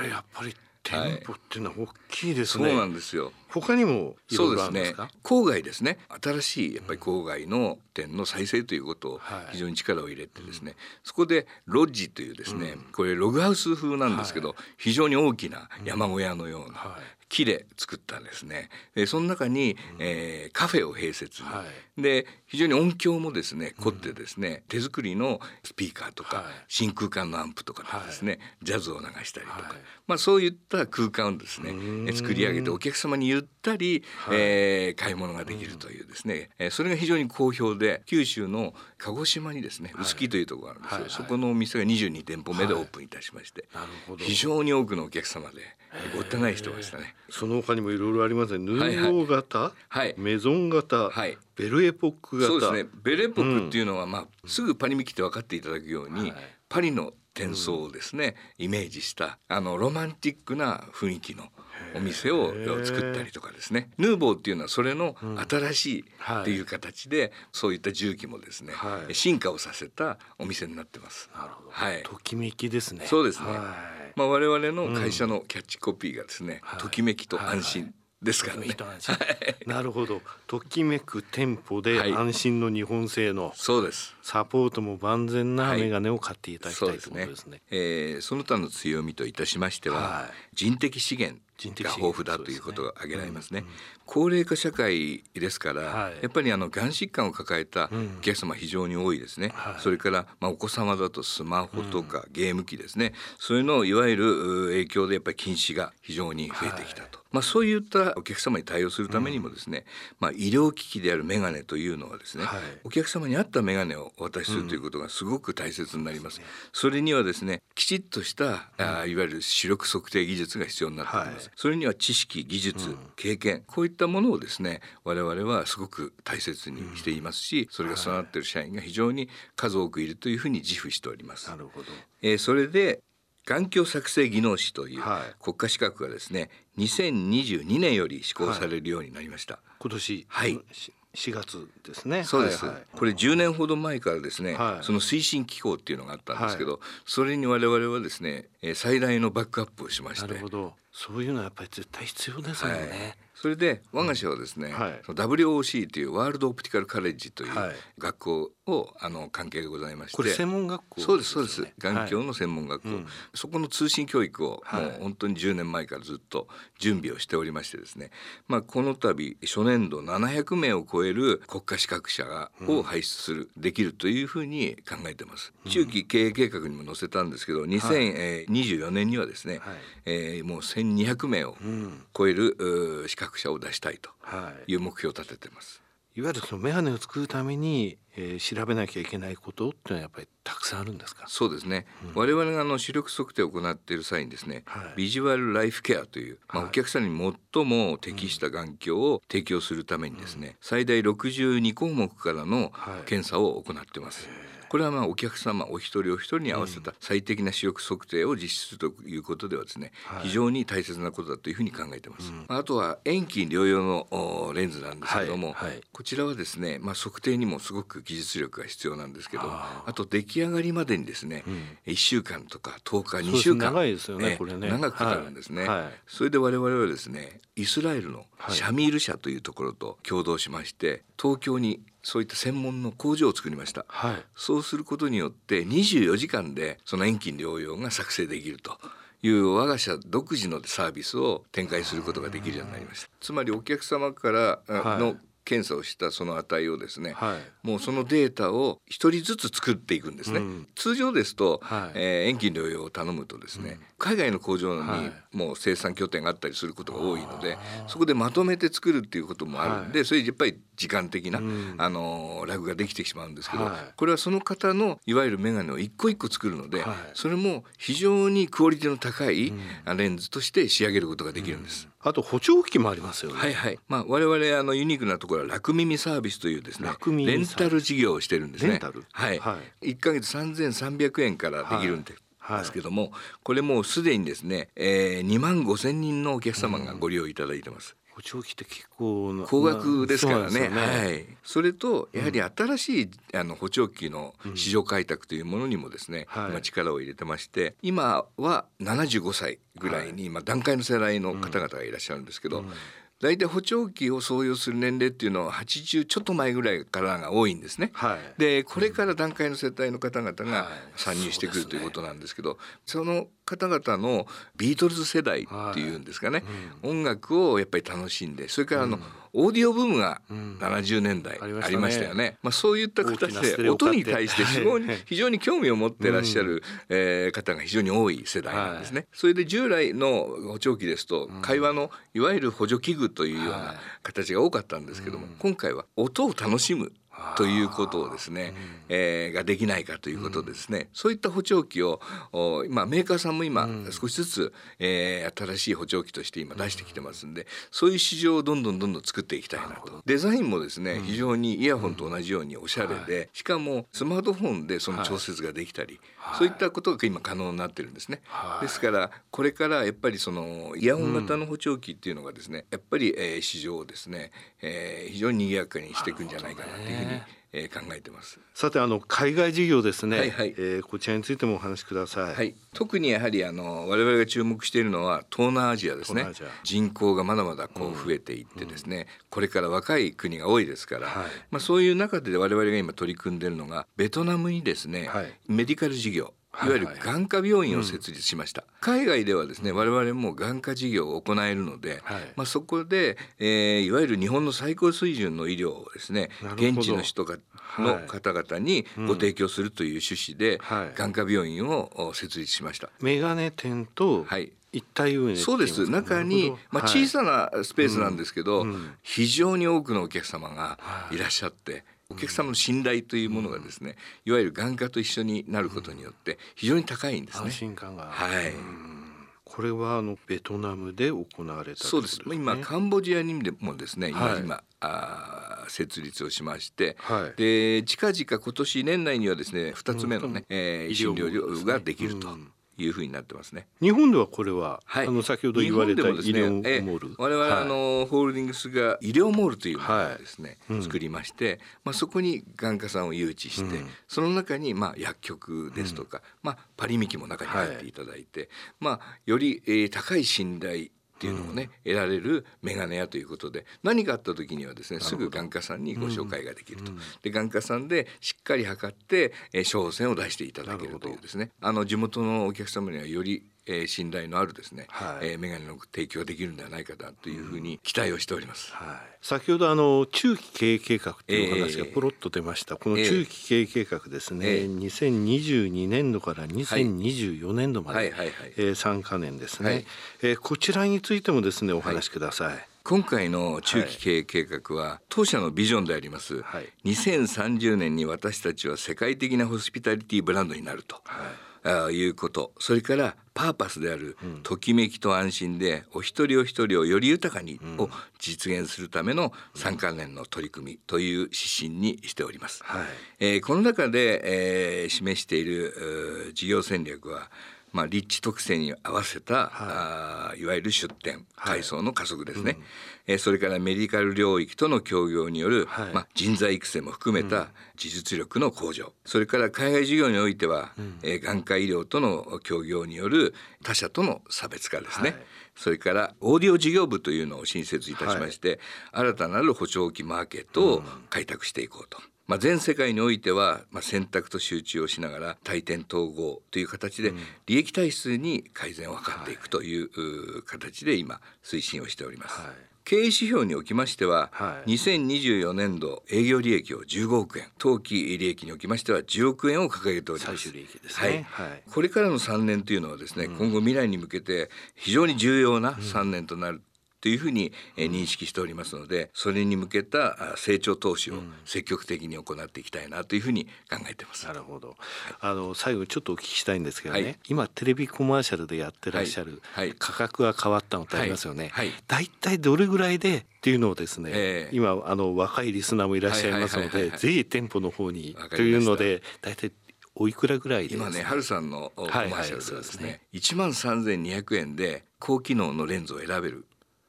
やっぱり店舗っていうのは大きいですね、はい、そうなんですよ。他にもそうですね。郊外ですね。新しいやっぱり郊外の店の再生ということを非常に力を入れてですね、はい、そこでロッジというですね、うん、これログハウス風なんですけど、はい、非常に大きな山小屋のような、木で作ったんですね。でその中に、えー、カフェを併設、はい、で非常に音響もですね凝ってですね、うん、手作りのスピーカーとか、はい、真空管のアンプとかですね、はい、ジャズを流したりとか、まあそういった空間をですね作り上げてお客様にゆったり、はい、えー、買い物ができるというですね、えー、それが非常に好評で九州の鹿児島にですね臼杵というところがあるんですけど、そこのお店が22店舗目でオープンいたしまして、非常に多くのお客様でごった返してましたね。その他にもいろいろありますね。ヌーボー型、はい、メゾン型、はい、ベルエポック型。そうですね。ベルエポックっていうのは、まあすぐパリミキって分かっていただくように、パリの転送をですね、イメージしたあのロマンティックな雰囲気のお店を作ったりとかですねヌーボーっていうのはそれの新しいっていう形で、そういった重機もですね、はい、進化をさせたお店になってます。なるほど。はい。ときめきですね。そうですね。はい、まあ我々の会社のキャッチコピーがですね、ときめきと安心。ですからね。なるほど。ときめく店舗で安心の日本製の、はい、そうです。サポートも万全なメガネを買っていただきたい、はい、ということですね。えー、その他の強みといたしましては、はい、人的資源が豊富だということが挙げられますね。高齢化社会ですから、はい、やっぱりあのがん疾患を抱えたお客様非常に多いですね。うんそれからまあお子様だとスマホとかゲーム機ですね。そういうのをいわゆる影響でやっぱり禁止が非常に増えてきたと。まあ、そういったお客様に対応するためにもですね、まあ、医療機器であるメガネというのはですね、はい、お客様に合ったメガネをお渡しするということがすごく大切になります。うん、それにはですねきちっとした、うん、あいわゆる視力測定技術が必要になってきます。はい、それには知識技術、うん、経験こういったものをですね我々はすごく大切にしていますし、それが備わっている社員が非常に数多くいるというふうに自負しております。なるほど。えー、それで環境作成技能士という国家資格がですね、2022年より施行されるようになりました。はい、今年はい4月ですね。そうです。はいはい、これ10年ほど前からですね、はい、その推進機構っていうのがあったんですけど、はい、それに我々はですね、最大のバックアップをしまして。なるほど。そういうのはやっぱり絶対必要ですよね。それで我が社はですね、はい、WOC というワールドオプティカルカレッジという学校をあの関係でございまして。これ専門学校、ね、そうですそうです。眼鏡の専門学校、はいうん、そこの通信教育をもう本当に10年前からずっと準備をしておりましてですね、まあ、この度初年度700名を超える国家資格者が、を輩出するできるというふうに考えてます、うん、中期経営計画にも載せたんですけど2024年にはですね、はい、えー、もう1200名を超える、資格者を出したいという目標を立ててます。いわゆるそのメガネを作るために、えー、調べなきゃいけないことっていうのはやっぱりたくさんあるんですか？そうですね、うん、我々があの視力測定を行っている際にですね、はい、ビジュアルライフケアという、まあ、お客さんに最も適した眼鏡を提供するためにですね、うん、最大62項目からの検査を行ってます。はいこれはまあお客様お一人お一人に合わせた最適な視力測定を実施するということではですね、非常に大切なことだというふうに考えてます。あとは遠近療養のレンズなんですけども、はいはい、こちらはですね、まあ、測定にもすごく技術力が必要なんですけどあと出来上がりまでにですね、うん、1週間とか10日2週間長いですよねこれね。長くかかるんですね、はい、それで我々はですねイスラエルのシャミール社というところと共同しまして東京にそういった専門の工場を作りました、はい、そうすることによって24時間でその遠近療養が作成できるという我が社独自のサービスを展開することができるようになりました。つまりお客様からの検査をしたその値をですね、はい、もうそのデータを一人ずつ作っていくんですね、うん、通常ですと、はい、えー、遠近療養を頼むとですね、うん、海外の工場にもう生産拠点があったりすることが多いので、そこでまとめて作るっていうこともあるんで、それやっぱり時間的な、うん、あのラグができてしまうんですけど、これはその方のいわゆる眼鏡を一個一個作るので、それも非常にクオリティの高いレンズとして仕上げることができるんです。あと補聴器もありますよね。はいはい。まあ我々あのユニークなところは楽耳サービスというですね、レンタル事業をしてるんですね。はい。はい、1ヶ月3300円からできるんで。はいですけども、これもうすでにですね、えー、2万5千人のお客様がご利用いただいてます。補聴器って結構高額ですからね、ね、はい、それとやはり新しい、あの補聴器の市場開拓というものにもですね、うん、今力を入れてまして今は75歳ぐらいに、今段階の世代の方々がいらっしゃるんですけど、うん大体補聴器を創用する年齢っていうのは80ちょっと前ぐらいからが多いんですね。はい、でこれから段階の世帯の方々が参入してくるということなんですけど、その方々のビートルズ世代っていうんですかね、はい。うん、音楽をやっぱり楽しんでそれからあの、うんオーディオブームが70年代ありましたよね。まあ、そういった形で音に対して非常に非常に興味を持ってらっしゃる、え方が非常に多い世代なんですね。それで従来の補聴器ですと会話のいわゆる補助器具というような形が多かったんですけども、今回は音を楽しむということをですね、えー、ができないかということですね、そういった補聴器を今メーカーさんも今少しずつ、えー、新しい補聴器として今出してきてますんでそういう市場をどんどんどんどん作っていきたいなと。デザインもですね、非常にイヤホンと同じようにおしゃれで、しかもスマートフォンでその調節ができたり、そういったことが今可能になってるんですね、ですからこれからやっぱりそのイヤホン型の補聴器っていうのがですねやっぱり、えー、市場をですね、えー、非常に賑やかにしていくんじゃないかなというふうにに、えー、考えてます。さてあの海外事業ですね、はいはい、えー、こちらについてもお話しください、はい、特にやはりあの我々が注目しているのは東南アジアですね。人口がまだまだこう増えていってですね、うん、これから若い国が多いですから、はい、まあ、そういう中で我々が今取り組んでいるのがベトナムにですね、はい、メディカル事業いわゆる眼科病院を設立しました、はいはい。うん、海外ではですね我々も眼科事業を行えるので、はい、まあ、そこで、えー、いわゆる日本の最高水準の医療をですね現地の人がの方々にご提供するという趣旨で、眼科病院を設立しました。メガネ店と、はい。一体運営そうです。中に、まあ、小さなスペースなんですけど、はいうん、非常に多くのお客様がいらっしゃって、お客様の信頼というものがですね、いわゆる眼科と一緒になることによって非常に高いんですね。安心感がはい。これはあのベトナムで行われた、ね、そうです。今カンボジアにもですね、今、はい、今あ設立をしまして、はい、で近々今年年内にはですね2つ目のね、うん、えー、診療ができると。うんいうふうになってますね。日本ではこれは、はい、あの先ほど言われた医療モール、ね、我々、はい、あのホールディングスが医療モールというものをですね、はい、作りまして、まあそこに眼科さんを誘致して、うん、その中にまあ薬局ですとか、うん、まあパリミキも中に入っていただいて、まあより、えー、高い信頼っていうのをね、うん、得られるメガネ屋ということで何かあった時にはですねすぐ眼科さんにご紹介ができると、うん、で眼科さんでしっかり測って、えー、処方箋を出していただけるというですね。あの地元のお客様にはよりえー、信頼のあるですね、はい、えー、メガネの提供ができるんではないかなというふうに期待をしております。はい、先ほどあの中期経営計画という話がポロッと出ました、えー、この中期経営計画ですね、えー、2022年度から2024年度まで、はいはいはい。えー、3か年ですね、はい、えー、こちらについてもですねお話しください、はい。今回の中期経営計画は当社のビジョンであります、はい、2030年に私たちは世界的なホスピタリティブランドになると、はい、いうこと。それからパーパスであるときめきと安心でお一人お一人をより豊かにを実現するための3関連の取り組みという指針にしております。はい、えー、この中で、えー、示している事業戦略はまあ、立地特性に合わせた、はい、あいわゆる出店改装の加速ですね、はいうん、えー、それからメディカル領域との協業による、はい、まあ、人材育成も含めた技術力の向上、うん、それから海外事業においては、うん、えー、眼科医療との協業による他社との差別化ですね、はい、それからオーディオ事業部というのを新設いたしまして、新たなる補聴器マーケットを開拓していこうと。まあ、全世界においては、まあ、選択と集中をしながら対店統合という形で利益体質に改善を図っていくという形で今推進をしております。はい。経営指標におきましては、はい、2024年度営業利益を15億円。当期利益におきましては10億円を掲げております。利益ですね、はい、はい、これからの3年というのはですね、うん、今後未来に向けて非常に重要な3年となるというふうに認識しておりますのでそれに向けた成長投資を積極的に行っていきたいなというふうに考えてます。なるほど。あの最後ちょっとお聞きしたいんですけどね、はい、今テレビコマーシャルでやってらっしゃる価格が変わったのってありますよね。だい。たい。どれぐらいでっていうのをですね、えー、今あの若いリスナーもいらっしゃいますので、ぜひ店舗の方にというのでだいた。いおいくらぐらい今ね春さんのコマーシャルではですね、1万3200円で高機能のレンズを選べる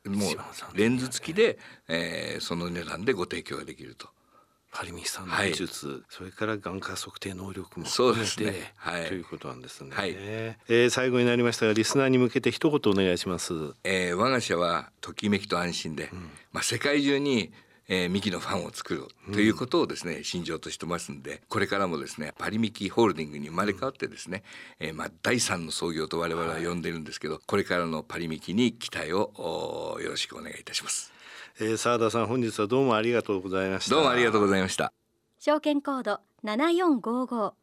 もうレンズ付きで、えー、その値段でご提供ができると。パリミさんの技術、はい、それから眼科測定能力も含めて、ねはい、ということなんですね、はい、えー、最後になりましたがリスナーに向けて一言お願いします、えー、我が社はときめきと安心で、うん、まあ世界中にえー、ミキのファンを作るということをですね、信条としてますんでこれからもですねパリミキホールディングに生まれ変わってですね、えー、まあ第三の創業と我々は呼んでるんですけど、これからのパリミキに期待をよろしくお願いいたします。えー、澤田さん本日はどうもありがとうございました。どうもありがとうございました。証券コード七四五五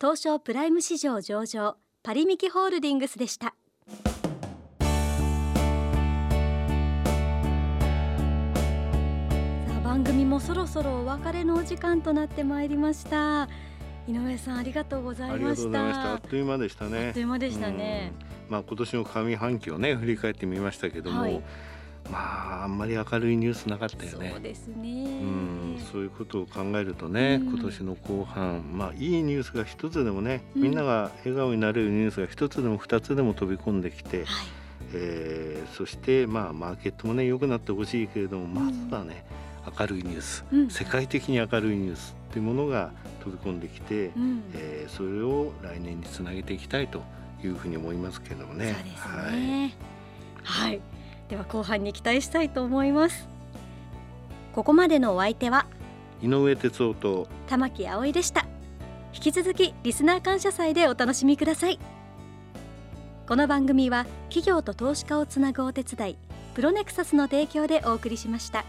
東証プライム市場上場パリミキホールディングスでした番組もそろそろお別れのお時間となってまいりました。井上さんありがとうございました。あっという間でしたね。あっという間でしたね、まあ今年の上半期をね振り返ってみましたけども、はい、まああんまり明るいニュースなかったよね。そうですね。うん。そういうことを考えるとね、今年の後半まあいいニュースが一つでもね、みんなが笑顔になれるニュースが一つでも二つでも飛び込んできて、はい。えー、そしてまあマーケットもね良くなってほしいけれどもまずはね、明るいニュース、うん、世界的に明るいニュースっていうものが飛び込んできて、うん、えー、それを来年につなげていきたいというふうに思いますけどもね。そうですねはい、はい、では後半に期待したいと思います。ここまでのお相手は井上哲夫と玉木葵でした。引き続きリスナー感謝祭でお楽しみください。この番組は企業と投資家をつなぐお手伝いプロネクサスの提供でお送りしました。